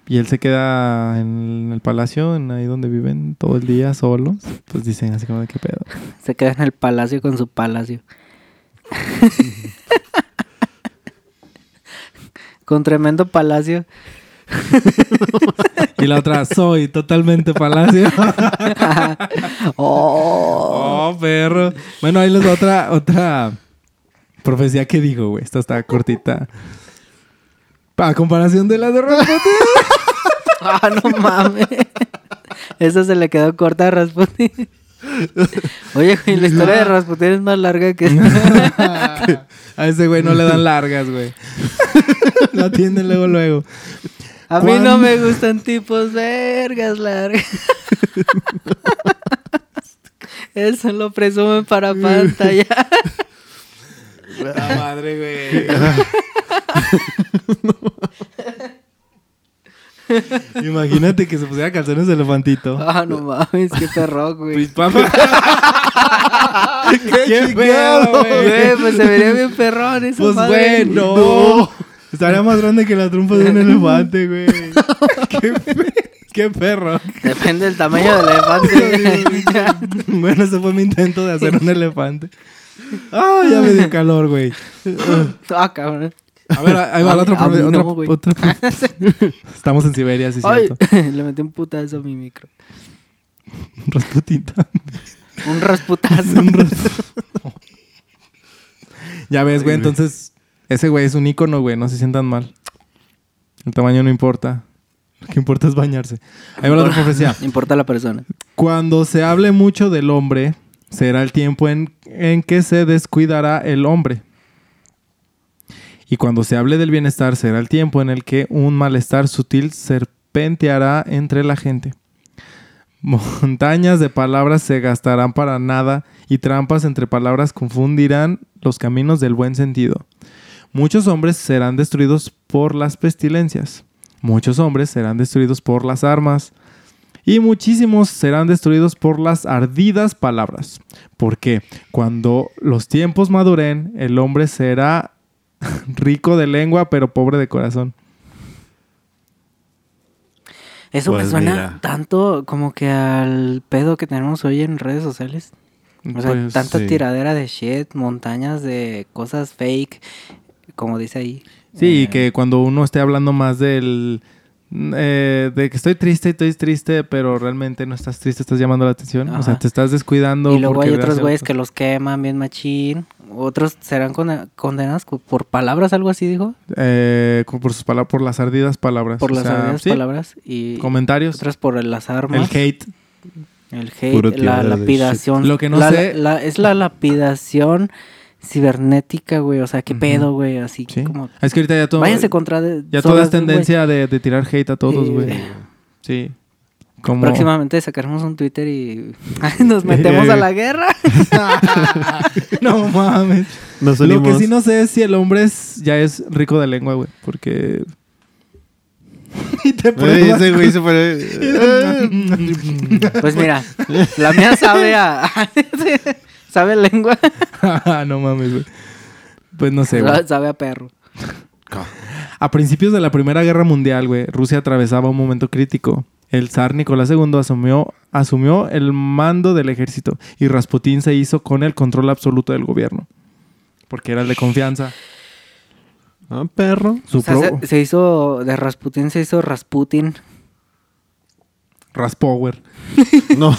y él se queda en el palacio, en ahí donde viven todo el día solos. Pues dicen así como de qué pedo. Se queda en el palacio con su palacio. con tremendo palacio. y la otra, soy totalmente palacio. oh. oh, perro. Bueno, ahí les va otra, otra profecía que dijo, güey. Esta está cortita. A comparación de la de Rasputin. Ah, no mames. Esa se le quedó corta a Rasputin. Oye, güey, la historia de Rasputin es más larga que... a ese güey no le dan largas, güey. La atienden luego, luego. A mí no me gustan tipos vergas largas. Eso lo presumen para pantalla. La madre, güey. Imagínate que se pusiera calzones de elefantito. Ah, no mames, qué perro, güey. Pues. ¡Qué, Qué chingado, güey. Pues se vería bien perrón Pues, madre. güey, no. Estaría más grande que la trompa de un elefante, güey. Qué, pe- qué perro. Depende del tamaño del elefante. Bueno, ese fue mi intento de hacer un elefante. Ah, ya me dio calor, güey. ah, cabrón. A ver, ahí va la otra, mí- a profe- mí otra, no, güey. otra- Estamos en Siberia, sí, Ay, cierto. le metí un putazo a mi micro. Un rasputazo. Un ras- ya ves, güey, entonces ese güey es un ícono, güey, no se sientan mal. El tamaño no importa. Lo que importa es bañarse. Ahí va la otra profecía. Importa la persona. Cuando se hable mucho del hombre, será el tiempo en, en que se descuidará el hombre. Y cuando se hable del bienestar, será el tiempo en el que un malestar sutil serpenteará entre la gente. Montañas de palabras se gastarán para nada y trampas entre palabras confundirán los caminos del buen sentido. Muchos hombres serán destruidos por las pestilencias. Muchos hombres serán destruidos por las armas. Y muchísimos serán destruidos por las ardidas palabras. Porque cuando los tiempos maduren, el hombre será rico de lengua, pero pobre de corazón. Eso me Pues suena mira. tanto como que al pedo que tenemos hoy en redes sociales. O sea, Pues, tanta sí. tiradera de shit, montañas de cosas fake, como dice ahí. Sí, y Eh, que cuando uno esté hablando más del... eh, de que estoy triste, estoy triste, pero realmente no estás triste, estás llamando la atención. O sea, te estás descuidando. Y luego hay otros güeyes que los queman bien machín. Otros serán conde- condenados co- por palabras, algo así dijo. Eh, por sus palabras, por las ardidas palabras. Por O las sea, ardidas sí, palabras. Y Comentarios. otras por las armas. El hate. El hate, la lapidación. Lo que no La- sé- la- es la lapidación cibernética, güey. O sea, qué pedo, güey. Así Sí. como. Es que ahorita ya todo... Váyanse contra. de- Ya toda es tendencia de, de tirar hate a todos, Eh, güey. Sí. Como... Próximamente sacaremos un Twitter y nos metemos a la guerra. no mames. Nos Lo que sí no sé es si el hombre es, ya es rico de lengua, güey. Porque... y te Güey, pruebas- ese güey se fue. Pues mira, la mía sabe a. sabe lengua. no mames, güey. Pues no sé, güey. Sabe a perro. A principios de la Primera Guerra Mundial, güey, Rusia atravesaba un momento crítico. El zar Nicolás II asumió, asumió el mando del ejército y Rasputín se hizo con el control absoluto del gobierno. Porque era el de confianza. Ah, perro. Su O sea, pro- se, se hizo. De Rasputin se hizo Rasputin. Raspower. No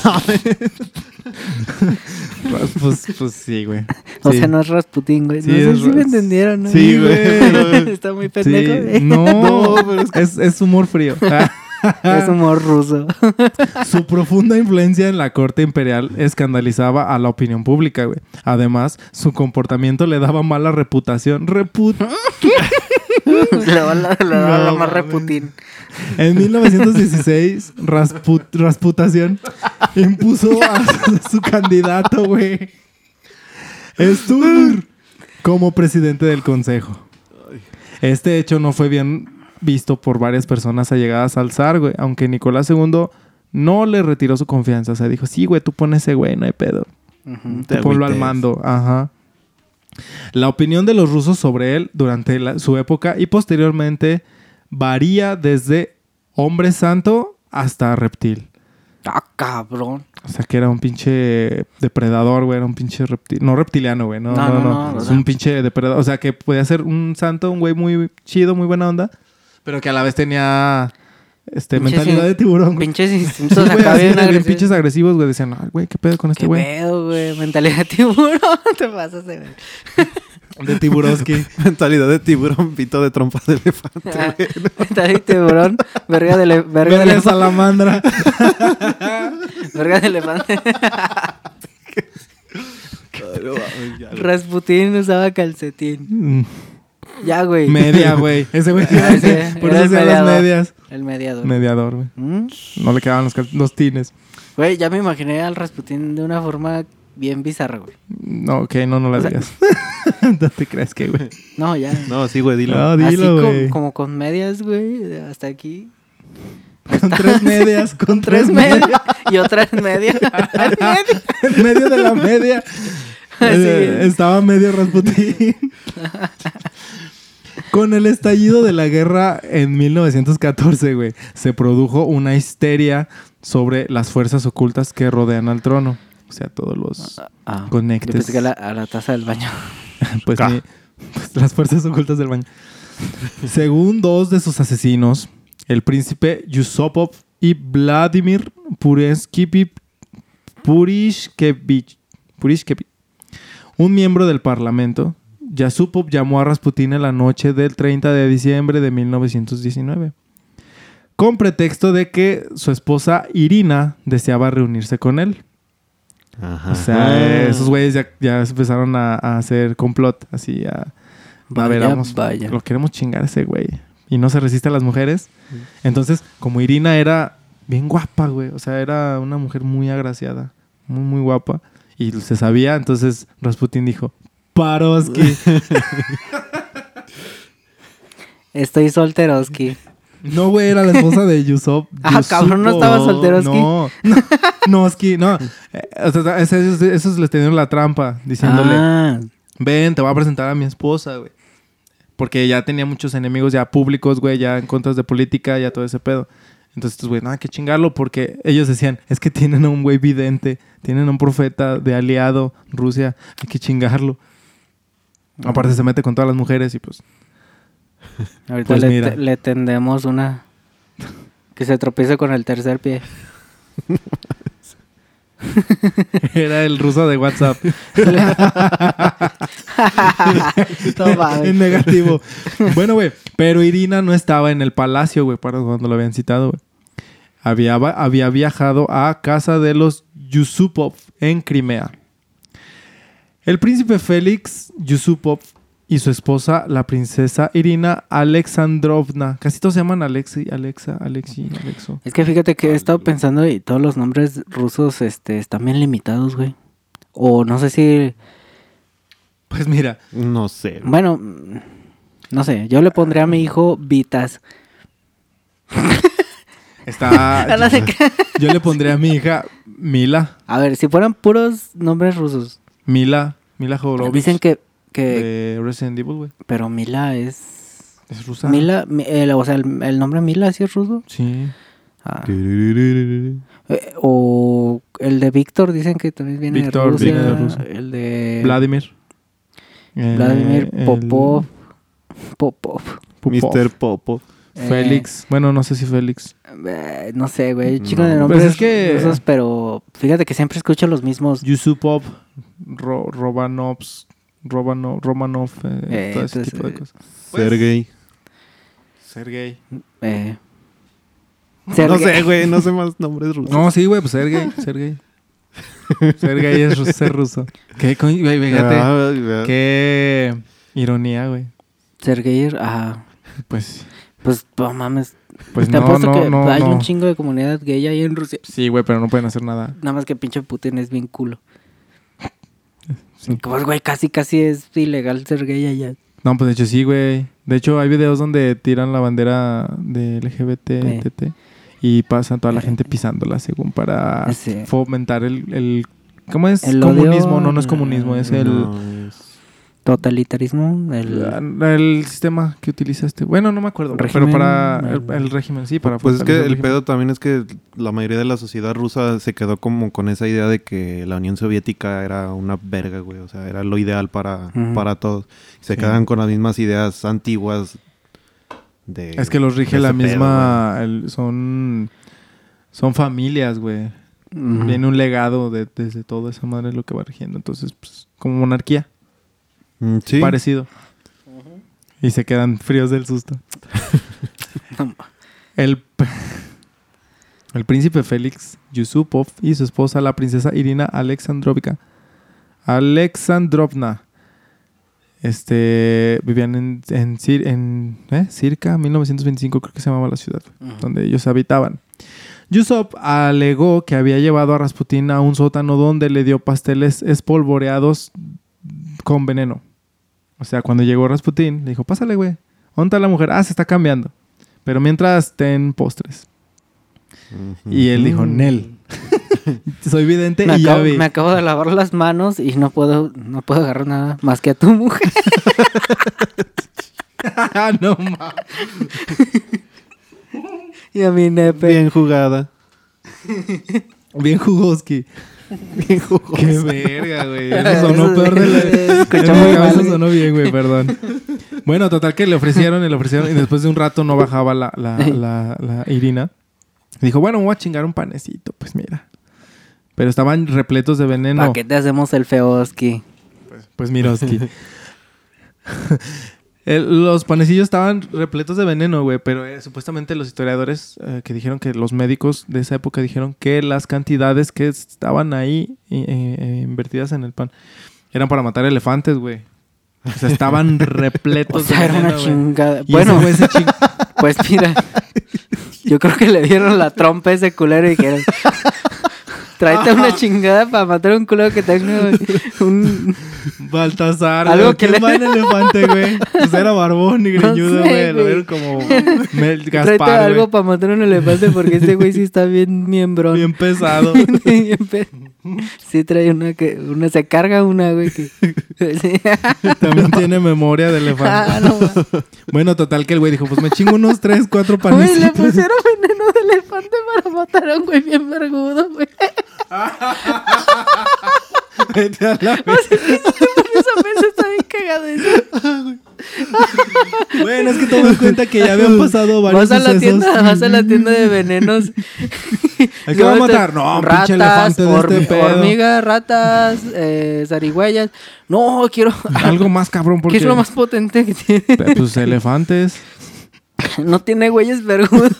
pues, pues sí, güey. O Sí. sea, no es Rasputin, güey. Sí, no sé si me entendieron, ¿no? Sí, güey. Está muy Sí, pendejo. güey. No, No, pero es es, es humor frío. Es humor ruso. Su profunda influencia en la corte imperial escandalizaba a la opinión pública, güey. Además, su comportamiento le daba mala reputación. Reput le va la, le más mames. Reputin. en 1916, Rasput- Rasputación impuso a su candidato, güey. Stur como presidente del consejo. Este hecho no fue bien visto por varias personas allegadas al zar, güey. Aunque Nicolás II no le retiró su confianza. O sea, dijo, sí, güey, tú pones ese güey, no hay pedo. Ujú. Tú ponlo al mando. Ajá. La opinión de los rusos sobre él durante la- su época y posteriormente varía desde hombre santo hasta reptil. Ah, cabrón. O sea, que era un pinche depredador, güey. Era un pinche reptil. No reptiliano, güey. No, no, No, no. no, es un pinche depredador. O sea, que podía ser un santo, un güey muy chido, muy buena onda. Pero que a la vez tenía este, Pinches mentalidad in- de tiburón. güey. Pinches instintos acá bien de bien agresivos. pinches agresivos, güey. Decían, ay, güey, ¿qué pedo con este ¿Qué güey? pedo, güey? Mentalidad de tiburón. Te pasas de ver. De tiburoski. Mentalidad de tiburón, pito de trompa de elefante, Ah, güey. Mentalidad de tiburón. Verga de, le- verga de, Verga de elefante. salamandra. Verga de elefante. Rasputín usaba calcetín. Mm, Ya, güey. Media, güey. Ese güey sí, Por era eso el las medias. El mediador. Mediador, güey. ¿Mm? No le quedaban los, los tines. Güey, ya me imaginé al Rasputín de una forma bien bizarra, güey. No, ok, no, no la O sea- digas. no te crees que, güey. No, ya. No, sí, güey, dilo. No, Así dilo, co- güey. como con medias, güey, hasta aquí. Con tres medias, con Tres medias y otra en media. En medio. de la media. eh, Sí. estaba medio Rasputín. Con el estallido de la guerra en 1914, güey, se produjo una histeria sobre las fuerzas ocultas que rodean al trono. O sea, todos los Ah, yo conectes. pensé que a la, a la taza del baño. Pues, pues, las fuerzas ocultas del baño. Según dos de sus asesinos, el príncipe Yusupov y Vladimir Purishkevich, Purishkevich, un miembro del parlamento, Yusupov llamó a Rasputin en la noche del 30 de diciembre de 1919, con pretexto de que su esposa Irina deseaba reunirse con él. Ajá. O sea, eh, esos güeyes ya, ya empezaron a, a hacer complot, así a... a ver, vamos, vaya. lo queremos chingar a ese güey. Y no se resiste a las mujeres. Entonces, como Irina era bien guapa, güey. O sea, era una mujer muy agraciada. Muy, muy guapa. Y se sabía, entonces Rasputin dijo, Paroski. Estoy solteroski. no, güey, era la esposa de Yusuf. Ah, cabrón, ¿no estaba solteroski? No, no, no, Oski, no. Eh, o sea, esos, les tenían la trampa, diciéndole, Ah, ven, te voy a presentar a mi esposa, güey. Porque ya tenía muchos enemigos ya públicos, güey, ya en contras de política, ya todo ese pedo. Entonces, pues, güey, nada que chingarlo porque ellos decían, es que tienen a un güey vidente, tienen a un profeta de aliado, Rusia, hay que chingarlo. Aparte se mete con todas las mujeres y pues... ahorita Pues le, mira. te- le tendemos una que se tropiece con el tercer pie. Era el ruso de WhatsApp. En negativo. Bueno, güey. Pero Irina no estaba en el palacio, güey, para cuando lo habían citado, güey. Había, había viajado a casa de los Yusupov en Crimea. El príncipe Félix Yusupov y su esposa, la princesa Irina Alexandrovna. Casi todos se llaman Alexi, Alexa, Alexi, Alexo. Es que fíjate que he estado pensando y todos los nombres rusos este, están bien limitados, güey. O no sé si... Pues mira, No sé. Bueno, no sé. Yo le pondré a mi hijo Vitas. está... Qué. yo le pondré a mi hija Mila. A ver, si fueran puros nombres rusos. Mila, Mila Jovovich. Dicen que... que de Resident Evil, güey. Pero Mila es... Es rusa. Mila, mi- el- o sea, el, el nombre Mila sí es ruso. Sí. Ah. Eh, o el de Víctor dicen que también viene Víctor de Rusia. viene de Rusia. El de Vladimir. Vladimir Eh, el- Popov. Popov. Popov. Mr. Popo. Eh, Félix. Bueno, no sé si Félix. eh, no sé, güey. Chico No. de Pues nombres es que- rusos, pero fíjate que siempre escucho los mismos. Yusupov. Ro- Romanovs. Romanov. Romanov. eh, Eh, todo ese entonces, tipo de eh, cosas. Pues, Sergey. Sergey. Eh, No sé, güey. No sé más nombres rusos. No, sí, güey, pues Sergey. Sergey. Sergey es ru- ser ruso. Qué, coño, güey, fíjate. Ah. Qué ironía, güey. Sergey, ajá. Pues, Pues, no mames. pues Te no, apuesto no, que no, hay no. un chingo de comunidad gay ahí en Rusia. Sí, güey, pero no pueden hacer nada. Nada más que pinche Putin es bien culo. Sí. Pues, güey, casi, casi es ilegal ser gay allá. No, pues de hecho sí, güey. De hecho hay videos donde tiran la bandera de LGBT Eh. TT, y pasan toda la gente pisándola según para Sí. fomentar el, el ¿cómo es? El comunismo, odio, no, no es comunismo, es el, es- Totalitarismo, el... el sistema que utiliza este. Bueno, no me acuerdo, güey, pero Régimen, para el, régimen, sí, para Pues es que el régimen. pedo también es que la mayoría de la sociedad rusa se quedó como con esa idea de que la Unión Soviética era una verga, güey. O sea, era lo ideal para, para todos. Se Sí. quedan con las mismas ideas antiguas de... Es que los rige la pedo, misma. el- son. Son familias, güey. Viene un legado de, desde toda esa madre lo que va rigiendo. Entonces, pues, como monarquía. Mm, sí. Parecido. Y se quedan fríos del susto. el, el príncipe Félix Yusupov y su esposa, la princesa Irina Alexandrovica. Alexandrovna. Este, vivían en, en, en ¿eh? Circa 1925, creo que se llamaba la ciudad, donde ellos habitaban. Yusuf alegó que había llevado a Rasputín a un sótano donde le dio pasteles espolvoreados con veneno. O sea, cuando llegó Rasputín, le dijo, pásale, güey. ¿Dónde está la mujer? Ah, se está cambiando. Pero mientras, ten postres. Y él dijo, Nel. Soy vidente Me y ya acabo, vi. me acabo de lavar las manos y no puedo, no puedo agarrar nada más que a tu mujer. no mames. y a mi nepe. Bien jugada. Bien jugoski. Bien. Qué verga, güey. Eso sonó Eso- peor de la... muy cabeza mal. sonó bien, güey, perdón. Bueno, total que le ofrecieron y le ofrecieron y después de un rato no bajaba la, la, la, la Irina. Dijo, bueno, me voy a chingar un panecito. Pues mira. Pero estaban repletos de veneno. ¿Para qué te hacemos el feoski? Pues Miroski. El- los panecillos estaban repletos de veneno, güey, pero eh, supuestamente los historiadores eh, que dijeron que los médicos de esa época dijeron que las cantidades que estaban ahí eh, eh, invertidas en el pan eran para matar elefantes, güey. O sea, estaban O repletos sea, de era veneno, una güey. chingada. Bueno, ese ching- pues mira. Yo creo que le dieron la trompa a ese culero y dijeron... Tráete una chingada para matar a un culero que tenga un... Baltasar, Algo güey. que ¿Quién le- va en elefante, güey? Pues era barbón y No greñudo, sé, güey. Lo vieron como Mel Tráete Gaspar, algo güey. para matar a un elefante porque este güey sí está bien miembrón. Bien pesado. Bien pe- sí trae una que... Una, se carga una, güey, que... Sí. También tiene memoria de elefante. Ah, no. Bueno, total que el güey dijo, pues me chingo unos tres, cuatro Güey, le panecitos. pusieron veneno de elefante para matar a un güey bien vergudo, güey. Vete a la O sea, si te pones a pensar, está bien cagado eso. Bueno, es que toma en cuenta que ya habían pasado varios Vas a la sucesos. tienda, vas a la tienda de venenos. ¿A qué va a matar? No, un pinche ratas, elefante de este pedo. hormigas, ratas, eh, zarigüeyas. No, quiero... Algo más cabrón porque... ¿Qué es lo más potente que tiene? Pues elefantes. No tiene güeyes vergudos.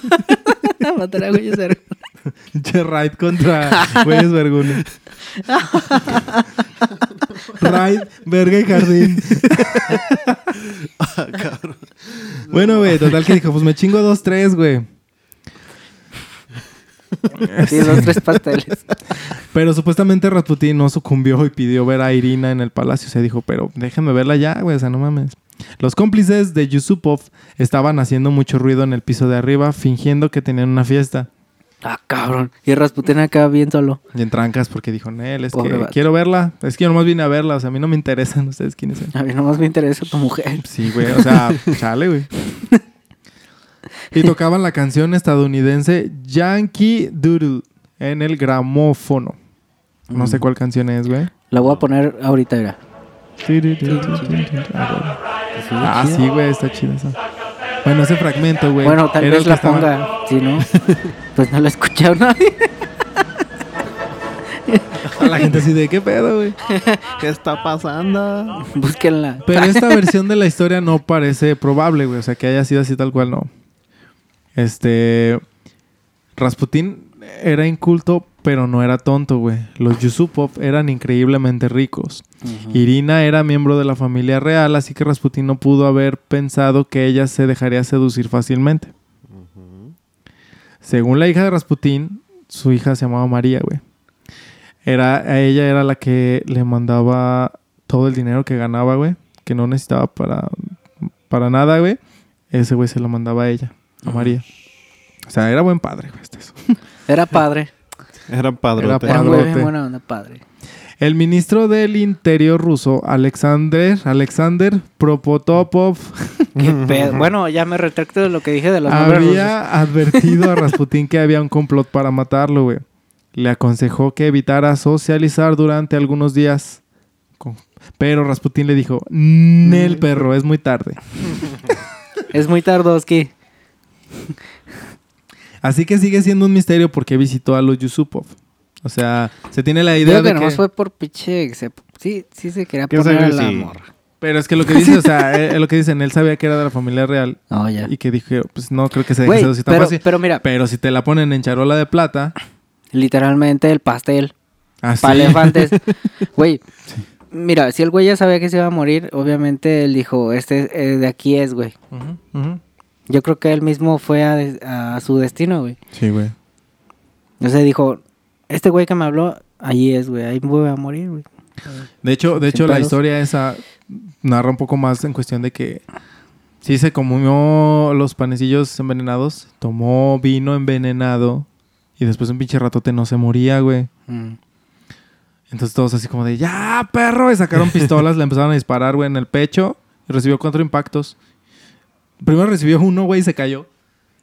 Matar a güeyes vergudos. Pinche raid contra güeyes vergunes. raid, verga y jardín. bueno, güey, total que dijo, pues me chingo dos, tres, güey. Sí, dos, tres pasteles. Pero supuestamente Rasputín no sucumbió y pidió ver a Irina en el palacio. Se dijo, pero déjenme verla ya, güey, o sea, no mames. Los cómplices de Yusupov estaban haciendo mucho ruido en el piso de arriba, fingiendo que tenían una fiesta. Ah, cabrón. Y Rasputin acá bien solo. Y en trancas porque dijo, Nel, es Pobre que vato. quiero verla. Es que yo nomás vine a verla, o sea, a mí no me interesan ustedes quiénes son. A mí nomás me interesa tu mujer. Sí, güey, o sea, chale, güey. Y tocaban la canción estadounidense Yankee Doodle en el gramófono. No sé Mm. cuál canción es, güey. La voy a poner ahorita, mira. Ah, sí, güey, está chida esa. Bueno, ese fragmento, güey. Bueno, tal vez la estaba- ponga. Si no, pues no la ha escuchado nadie. La gente así de, ¿qué pedo, güey? ¿Qué está pasando? Búsquenla. Pero esta versión de la historia no parece probable, güey. O sea, que haya sido así tal cual, no. Este... Rasputín era inculto, pero no era tonto, güey. Los Yusupov eran increíblemente ricos. Irina era miembro de la familia real, así que Rasputín no pudo haber pensado que ella se dejaría seducir fácilmente. Según la hija de Rasputín, su hija se llamaba María, güey. Era, a ella era la que le mandaba todo el dinero que ganaba, güey. Que no necesitaba para, para nada, güey. Ese güey se lo mandaba a ella, a. María. O sea, era buen padre, güey. eso. Era padre. Era padrote. Era Padrote. buena onda, padre. El ministro del Interior ruso, Alexander, Alexander Propotopov, Qué pedo. Bueno, ya me retracto de lo que dije de los nombres rusos. había advertido a Rasputín que había un complot para matarlo, güey. Le aconsejó que evitara socializar durante algunos días. Con- Pero Rasputín le dijo, Nel perro, es muy tarde. Es muy tardoski. Así que sigue siendo un misterio porque visitó a los Yusupov. O sea, se tiene la idea que de que... fue por pinche... se- Sí, sí se quería ¿Quién poner a la morra. Pero es que lo que dice, o sea, eh, eh, lo que dicen, él sabía que era de la familia real No, ya. y que dije, pues no creo que se deje tan pero, fácil. pero mira, Pero si te la ponen en charola de plata, literalmente el pastel. así. Para elefantes. Güey, mira, si el güey ya sabía que se iba a morir, obviamente él dijo, este eh, de aquí es, güey. Ujú, ujú. Yo creo que él mismo fue a, su destino, güey. Sí, güey. O sea, dijo, este güey que me habló, ahí es, güey, ahí voy a morir, güey. De hecho, de Sin hecho la historia esa narra un poco más en cuestión de que sí se comió los panecillos envenenados, tomó vino envenenado y después un pinche ratote no se moría, güey. Mm. Entonces todos así como de, ya, perro, y sacaron pistolas, le empezaron a disparar, güey, en el pecho y recibió cuatro impactos. Primero recibió uno, güey, y se cayó.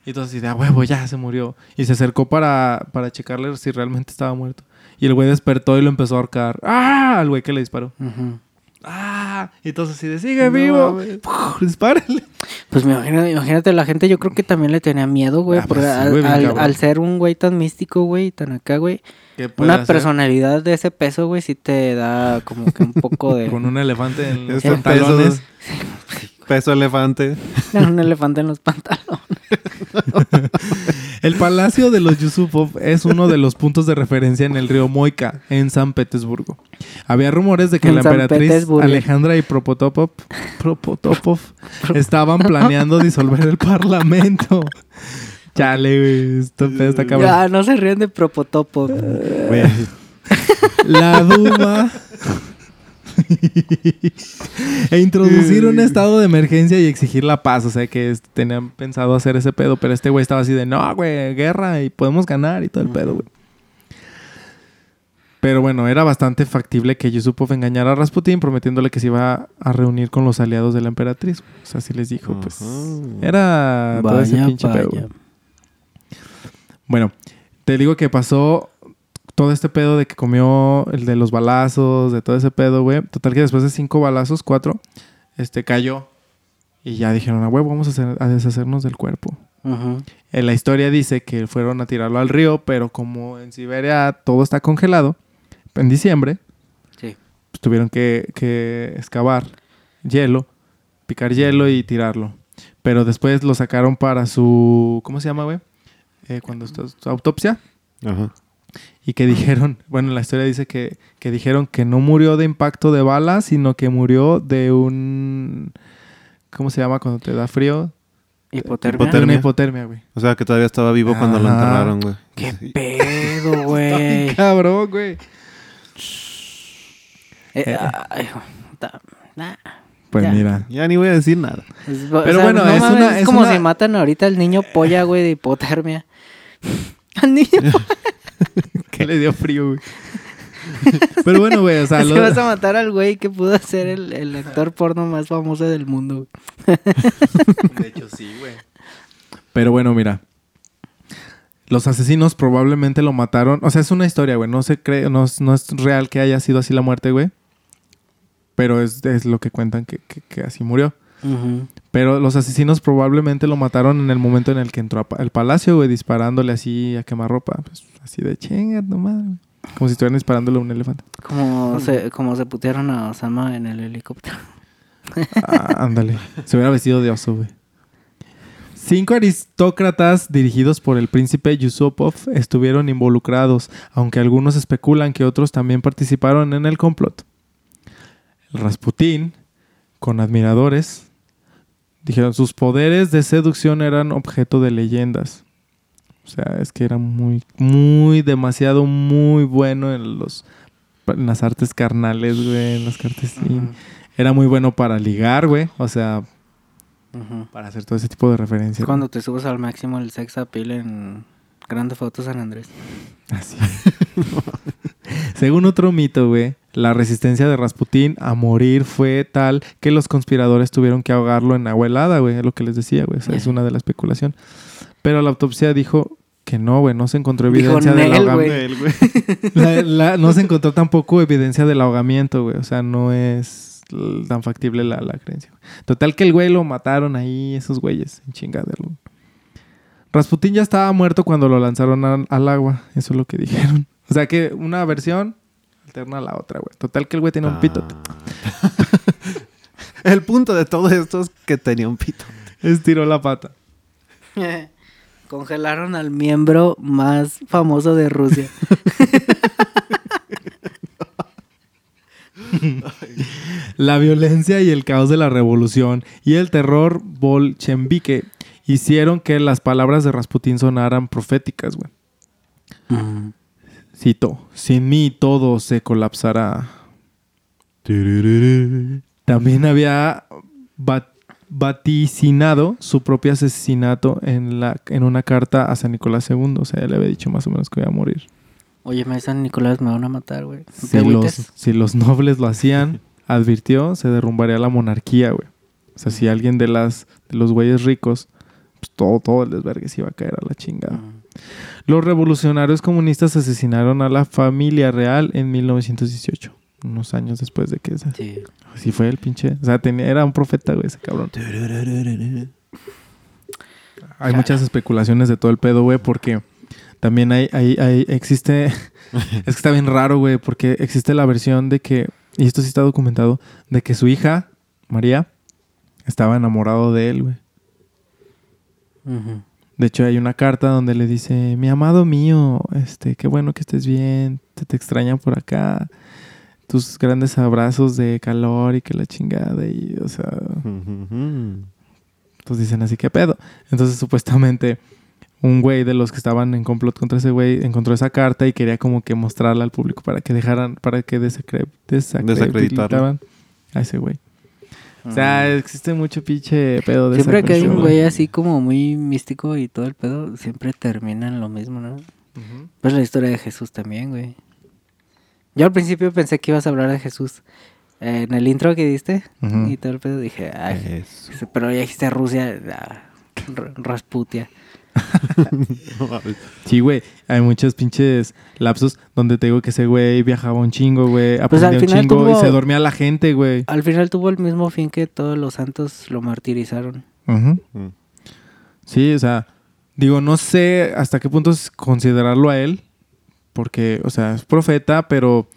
Y entonces de, a huevo, ya se murió. Y se acercó para, para checarle si realmente estaba muerto. Y el güey despertó y lo empezó a ahorcar. ¡Ah! Al güey que le disparó. ¡Ah! Y entonces así de, sigue No, vivo. ¡Puf! Dispárale. Pues me imagino- imagínate, la gente yo creo que también le tenía miedo, güey. Ah, porque pues sí, al, güey, bien al- cabrón. al ser un güey tan místico, güey, tan acá, güey. ¿Qué puede Una hacer personalidad de ese peso, güey, sí te da como que un poco de... Con un elefante en los Este pantalones. Peso, elefante. un elefante en los pantalones. El Palacio de los Yusupov es uno de los puntos de referencia en el río Moika, en San Petersburgo. Había rumores de que En la San emperatriz. Alejandra y Propotopov, Propotopov estaban planeando disolver el parlamento. Chale, güey. Esto está cabrón. Ya, no se ríen de Propotopo. Güey, La Duma. E introducir un estado de emergencia y exigir la paz. O sea que tenían pensado hacer ese pedo, pero este güey estaba así de, no, güey, guerra y podemos ganar y todo el pedo, güey. Pero bueno, era bastante factible que Yusupov engañara a Rasputin prometiéndole que se iba a reunir con los aliados de la emperatriz. O sea, así les dijo, pues. Era todo ese Vaya, pinche pedo. vaya. Bueno, te digo que pasó todo este pedo de que comió el de los balazos, de todo ese pedo, güey. Total que después de cinco balazos, cuatro, este cayó. Y ya dijeron, a huevo, vamos a, hacer- a deshacernos del cuerpo. Ujú. En la historia dice que fueron a tirarlo al río, pero como en Siberia todo está congelado, en diciembre, Sí. pues tuvieron que, que excavar hielo, picar hielo y tirarlo. Pero después lo sacaron para su... ¿Cómo se llama, güey? Eh, cuando está su autopsia. Ajá. Y que dijeron, bueno, la historia dice que, que dijeron que no murió de impacto de bala, sino que murió de un... ¿Cómo se llama cuando te da frío? Hipotermia. Hipotermia. hipotermia, güey. O sea, que todavía estaba vivo cuando lo enterraron, güey. Qué pedo, güey. Cabrón, güey. Eh, ay, nah. Pues Ya. mira. Ya ni voy a decir nada. Es- o Pero sea, bueno, no es mames, una- es como una- si matan ahorita al niño polla, güey, de hipotermia. Al niño Que le dio frío, güey. Pero bueno, güey, o sea, lo- vas a matar al güey que pudo ser el, el actor porno más famoso del mundo. güey. De hecho, sí, güey. Pero bueno, mira. Los asesinos probablemente lo mataron. O sea, es una historia, güey. No se cree, no, es- no es real que haya sido así la muerte, güey. Pero es, es lo que cuentan que, que- que así murió. Pero los asesinos probablemente lo mataron en el momento en el que entró al palacio, güey, disparándole así a quemarropa. Pues así de chinga, no mames. Como si estuvieran disparándole a un elefante. Como se, como se putearon a Osama en el helicóptero. Ah, ándale. Se hubiera vestido de oso, güey. Cinco aristócratas dirigidos por el príncipe Yusupov estuvieron involucrados, aunque algunos especulan que otros también participaron en el complot. El Rasputín, con admiradores, dijeron sus poderes de seducción eran objeto de leyendas. O sea, es que era muy, muy, demasiado, muy bueno en los en las artes carnales, güey, en las cartas. Era muy bueno para ligar, güey. O sea, para hacer todo ese tipo de referencias. Es cuando te subes al máximo el sex appeal en Grande Foto San Andrés. Así. Según otro mito, güey, la resistencia de Rasputín a morir fue tal que los conspiradores tuvieron que ahogarlo en agua helada, güey. Es lo que les decía, güey. O sea, es una de la especulación. Pero la autopsia dijo que no, güey. No se encontró evidencia del "Nel, ahogamiento. güey". Él, güey. La- la- no se encontró tampoco evidencia del ahogamiento, güey. O sea, no es tan factible la, la creencia. güey. Total que el güey lo mataron ahí, esos güeyes, en chingadero. Rasputín ya estaba muerto cuando lo lanzaron al, al agua. Eso es lo que dijeron. O sea que una versión alterna a la otra, güey. Total que el güey tiene un pito. Ah. El punto de todo esto es que tenía un pito. Estiró la pata. Congelaron al miembro más famoso de Rusia. La violencia y el caos de la revolución y el terror bolchevique hicieron que las palabras de Rasputín sonaran proféticas, güey. Mm. Cito, sin mí todo se colapsará. También había va- vaticinado su propio asesinato en, la, en una carta a San Nicolás II. O sea, ya le había dicho más o menos que iba a morir. Oye, me San Nicolás me van a matar, güey. ¿No te Si los, agüites? si los nobles lo hacían, advirtió, se derrumbaría la monarquía, güey. O sea, si alguien de las de los güeyes ricos, pues todo, todo el desvergue se iba a caer a la chingada. Los revolucionarios comunistas asesinaron a la familia real en 1918. Unos años después de que... esa- Sí. Así fue el pinche... O sea, tenía, era un profeta, güey, ese cabrón. Hay muchas especulaciones de todo el pedo, güey, porque también hay, hay, hay- existe, es que está bien raro, güey, porque existe la versión de que, y esto sí está documentado, de que su hija, María, estaba enamorado de él, güey. Ujú. De hecho, hay una carta donde le dice, mi amado mío, este, qué bueno que estés bien, te, te extrañan por acá, tus grandes abrazos de calor y que la chingada, y, o sea, pues dicen así, ¿qué pedo? Entonces, supuestamente, un güey de los que estaban en complot contra ese güey encontró esa carta y quería como que mostrarla al público para que dejaran, para que desacre- desacreditaran a ese güey. O sea, existe mucho pinche pedo de Mm. Siempre que hay un güey así como muy místico y todo el pedo, siempre termina en lo mismo, ¿no? Pues la historia de Jesús también, güey. Yo al principio pensé que ibas a hablar de Jesús. Eh, en el intro que diste y todo el pedo dije, ay. Dice, Pero ya dijiste Rusia, ah, Rasputia. Sí, güey. Hay muchos pinches lapsos donde te digo que ese güey viajaba un chingo, güey. Pues Aprendía un chingo y se dormía la gente, güey. Al final tuvo el mismo fin que todos los santos lo martirizaron. Mm. Sí, o sea, digo, no sé hasta qué punto es considerarlo a él, porque, o sea, es profeta, pero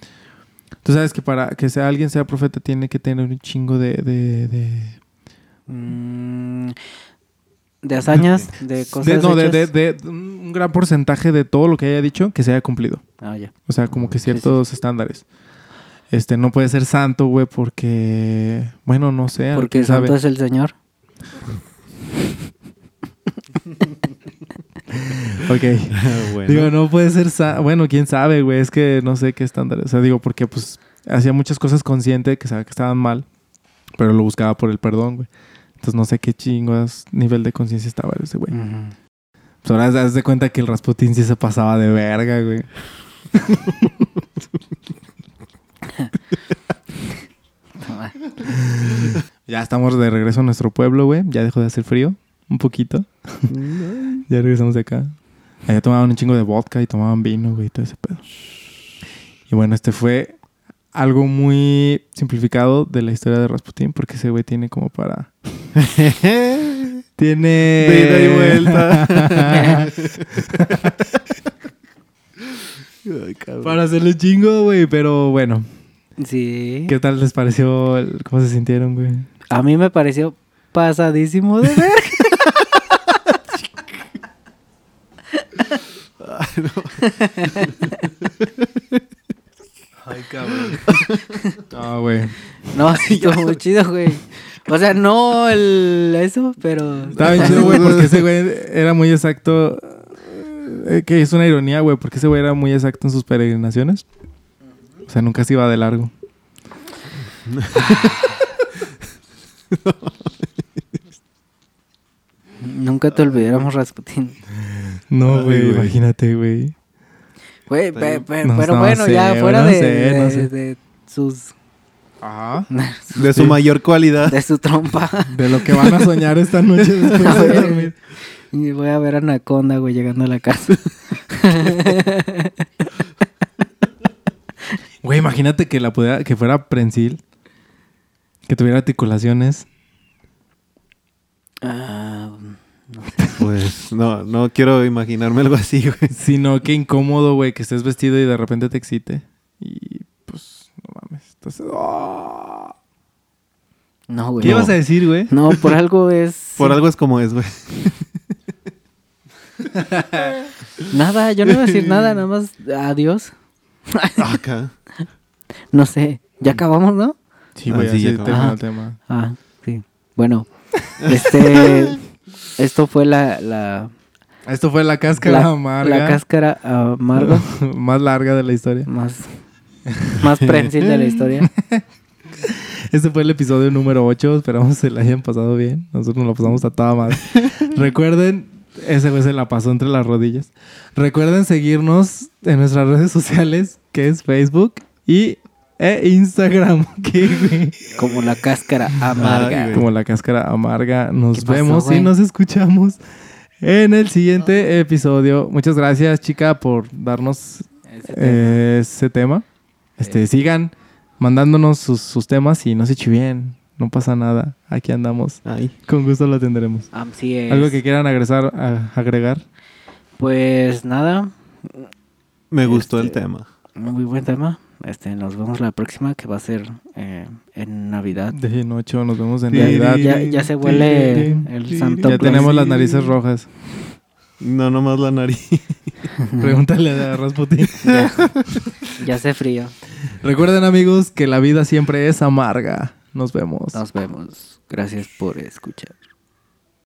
tú sabes que para que sea alguien sea profeta tiene que tener un chingo de, de, de, Mm, de hazañas, de cosas de- no, de, de- de un gran porcentaje de todo lo que haya dicho que se haya cumplido. Ah, ya. O sea, como que Sí, sí. ciertos estándares. Este, no puede ser santo, güey, porque, bueno, no sé. Porque sabe. santo es el Señor. Ok. bueno. Digo, no puede ser sa- Bueno, quién sabe, güey. Es que no sé qué estándar. O sea, digo, porque pues hacía muchas cosas consciente que sabía que estaban mal, pero lo buscaba por el perdón, güey. Entonces no sé qué chingos nivel de conciencia estaba ese güey. Ujú. Pues ahora das de cuenta que el Rasputín sí se pasaba de verga, güey. Ya estamos de regreso a nuestro pueblo, güey. Ya dejó de hacer frío. Un poquito. ya regresamos de acá. Allá tomaban un chingo de vodka y tomaban vino, güey, todo ese pedo. Y bueno, este fue algo muy simplificado de la historia de Rasputín, porque ese güey tiene como para. Tiene. De ida y vuelta. Ay, para hacerle chingo, güey. Pero bueno, Sí. ¿qué tal les pareció? el- ¿Cómo se sintieron, güey? A mí me pareció pasadísimo de ver. Ay, cabrón. No, güey. No, sí, estuvo muy chido, güey. O sea, no el eso, pero. Estaba bien chido, güey, porque ese güey era muy exacto. eh, que es una ironía, güey, porque ese güey era muy exacto en sus peregrinaciones. O sea, nunca se iba de largo. Nunca te olvidáramos, Rasputín. No, Ay, güey. imagínate, güey. Güey, Está pe- bien. pe- No, pero no bueno, sé, ya fuera no de, sé, no de- sé. de sus. Ajá. De su mayor cualidad. de su trompa. De lo que van a soñar esta noche después de dormir. Y voy a ver a Anaconda, güey, llegando a la casa. Güey, imagínate que la pudiera, que fuera prensil. Que tuviera articulaciones. Ah, Pues no, no quiero imaginarme algo así, güey. Sino que incómodo, güey, que estés vestido y de repente te excite. Y pues, no mames. Entonces, ¡oh! No, güey. ¿Qué no. ibas a decir, güey? No, por algo es. Por algo es como es, güey. Nada, yo no iba a decir nada, nada más adiós. Acá. No sé. Ya acabamos, ¿no? Sí, Ah, güey, sí, así ya acabó. el tema. Ah, sí. Bueno, este. esto fue la. la Esto fue la cáscara la, amarga. la cáscara amarga. más larga de la historia. más. Más prensil de la historia. Este fue el episodio número 8. Esperamos se la hayan pasado bien. Nosotros nos lo pasamos a toda madre. Recuerden, ese güey se la pasó entre las rodillas. Recuerden seguirnos en nuestras redes sociales, que es Facebook y e Instagram. ¿Qué, güey? Como la cáscara amarga. Ay. Como la cáscara amarga. Nos ¿Qué pasó, vemos y nos escuchamos en el siguiente episodio. Muchas gracias, chica, por darnos Ese tema. eh, ese tema. Este, sigan mandándonos sus, sus temas y no se chivíen. No pasa nada. Aquí andamos. Ay. Con gusto lo tendremos. Así es. ¿Algo que quieran agresar, a- agregar? Pues nada, Me gustó el Este- tema. muy buen tema. Este, nos vemos la próxima que va a ser eh, en Navidad. De noche nos vemos en Navidad. Ya, ya se huele el Santo Ya tenemos las narices rojas. No, nomás la nariz. Pregúntale a Rasputin. Ya, ya hace frío. Recuerden, amigos, que la vida siempre es amarga. Nos vemos. Nos vemos. Gracias por escuchar.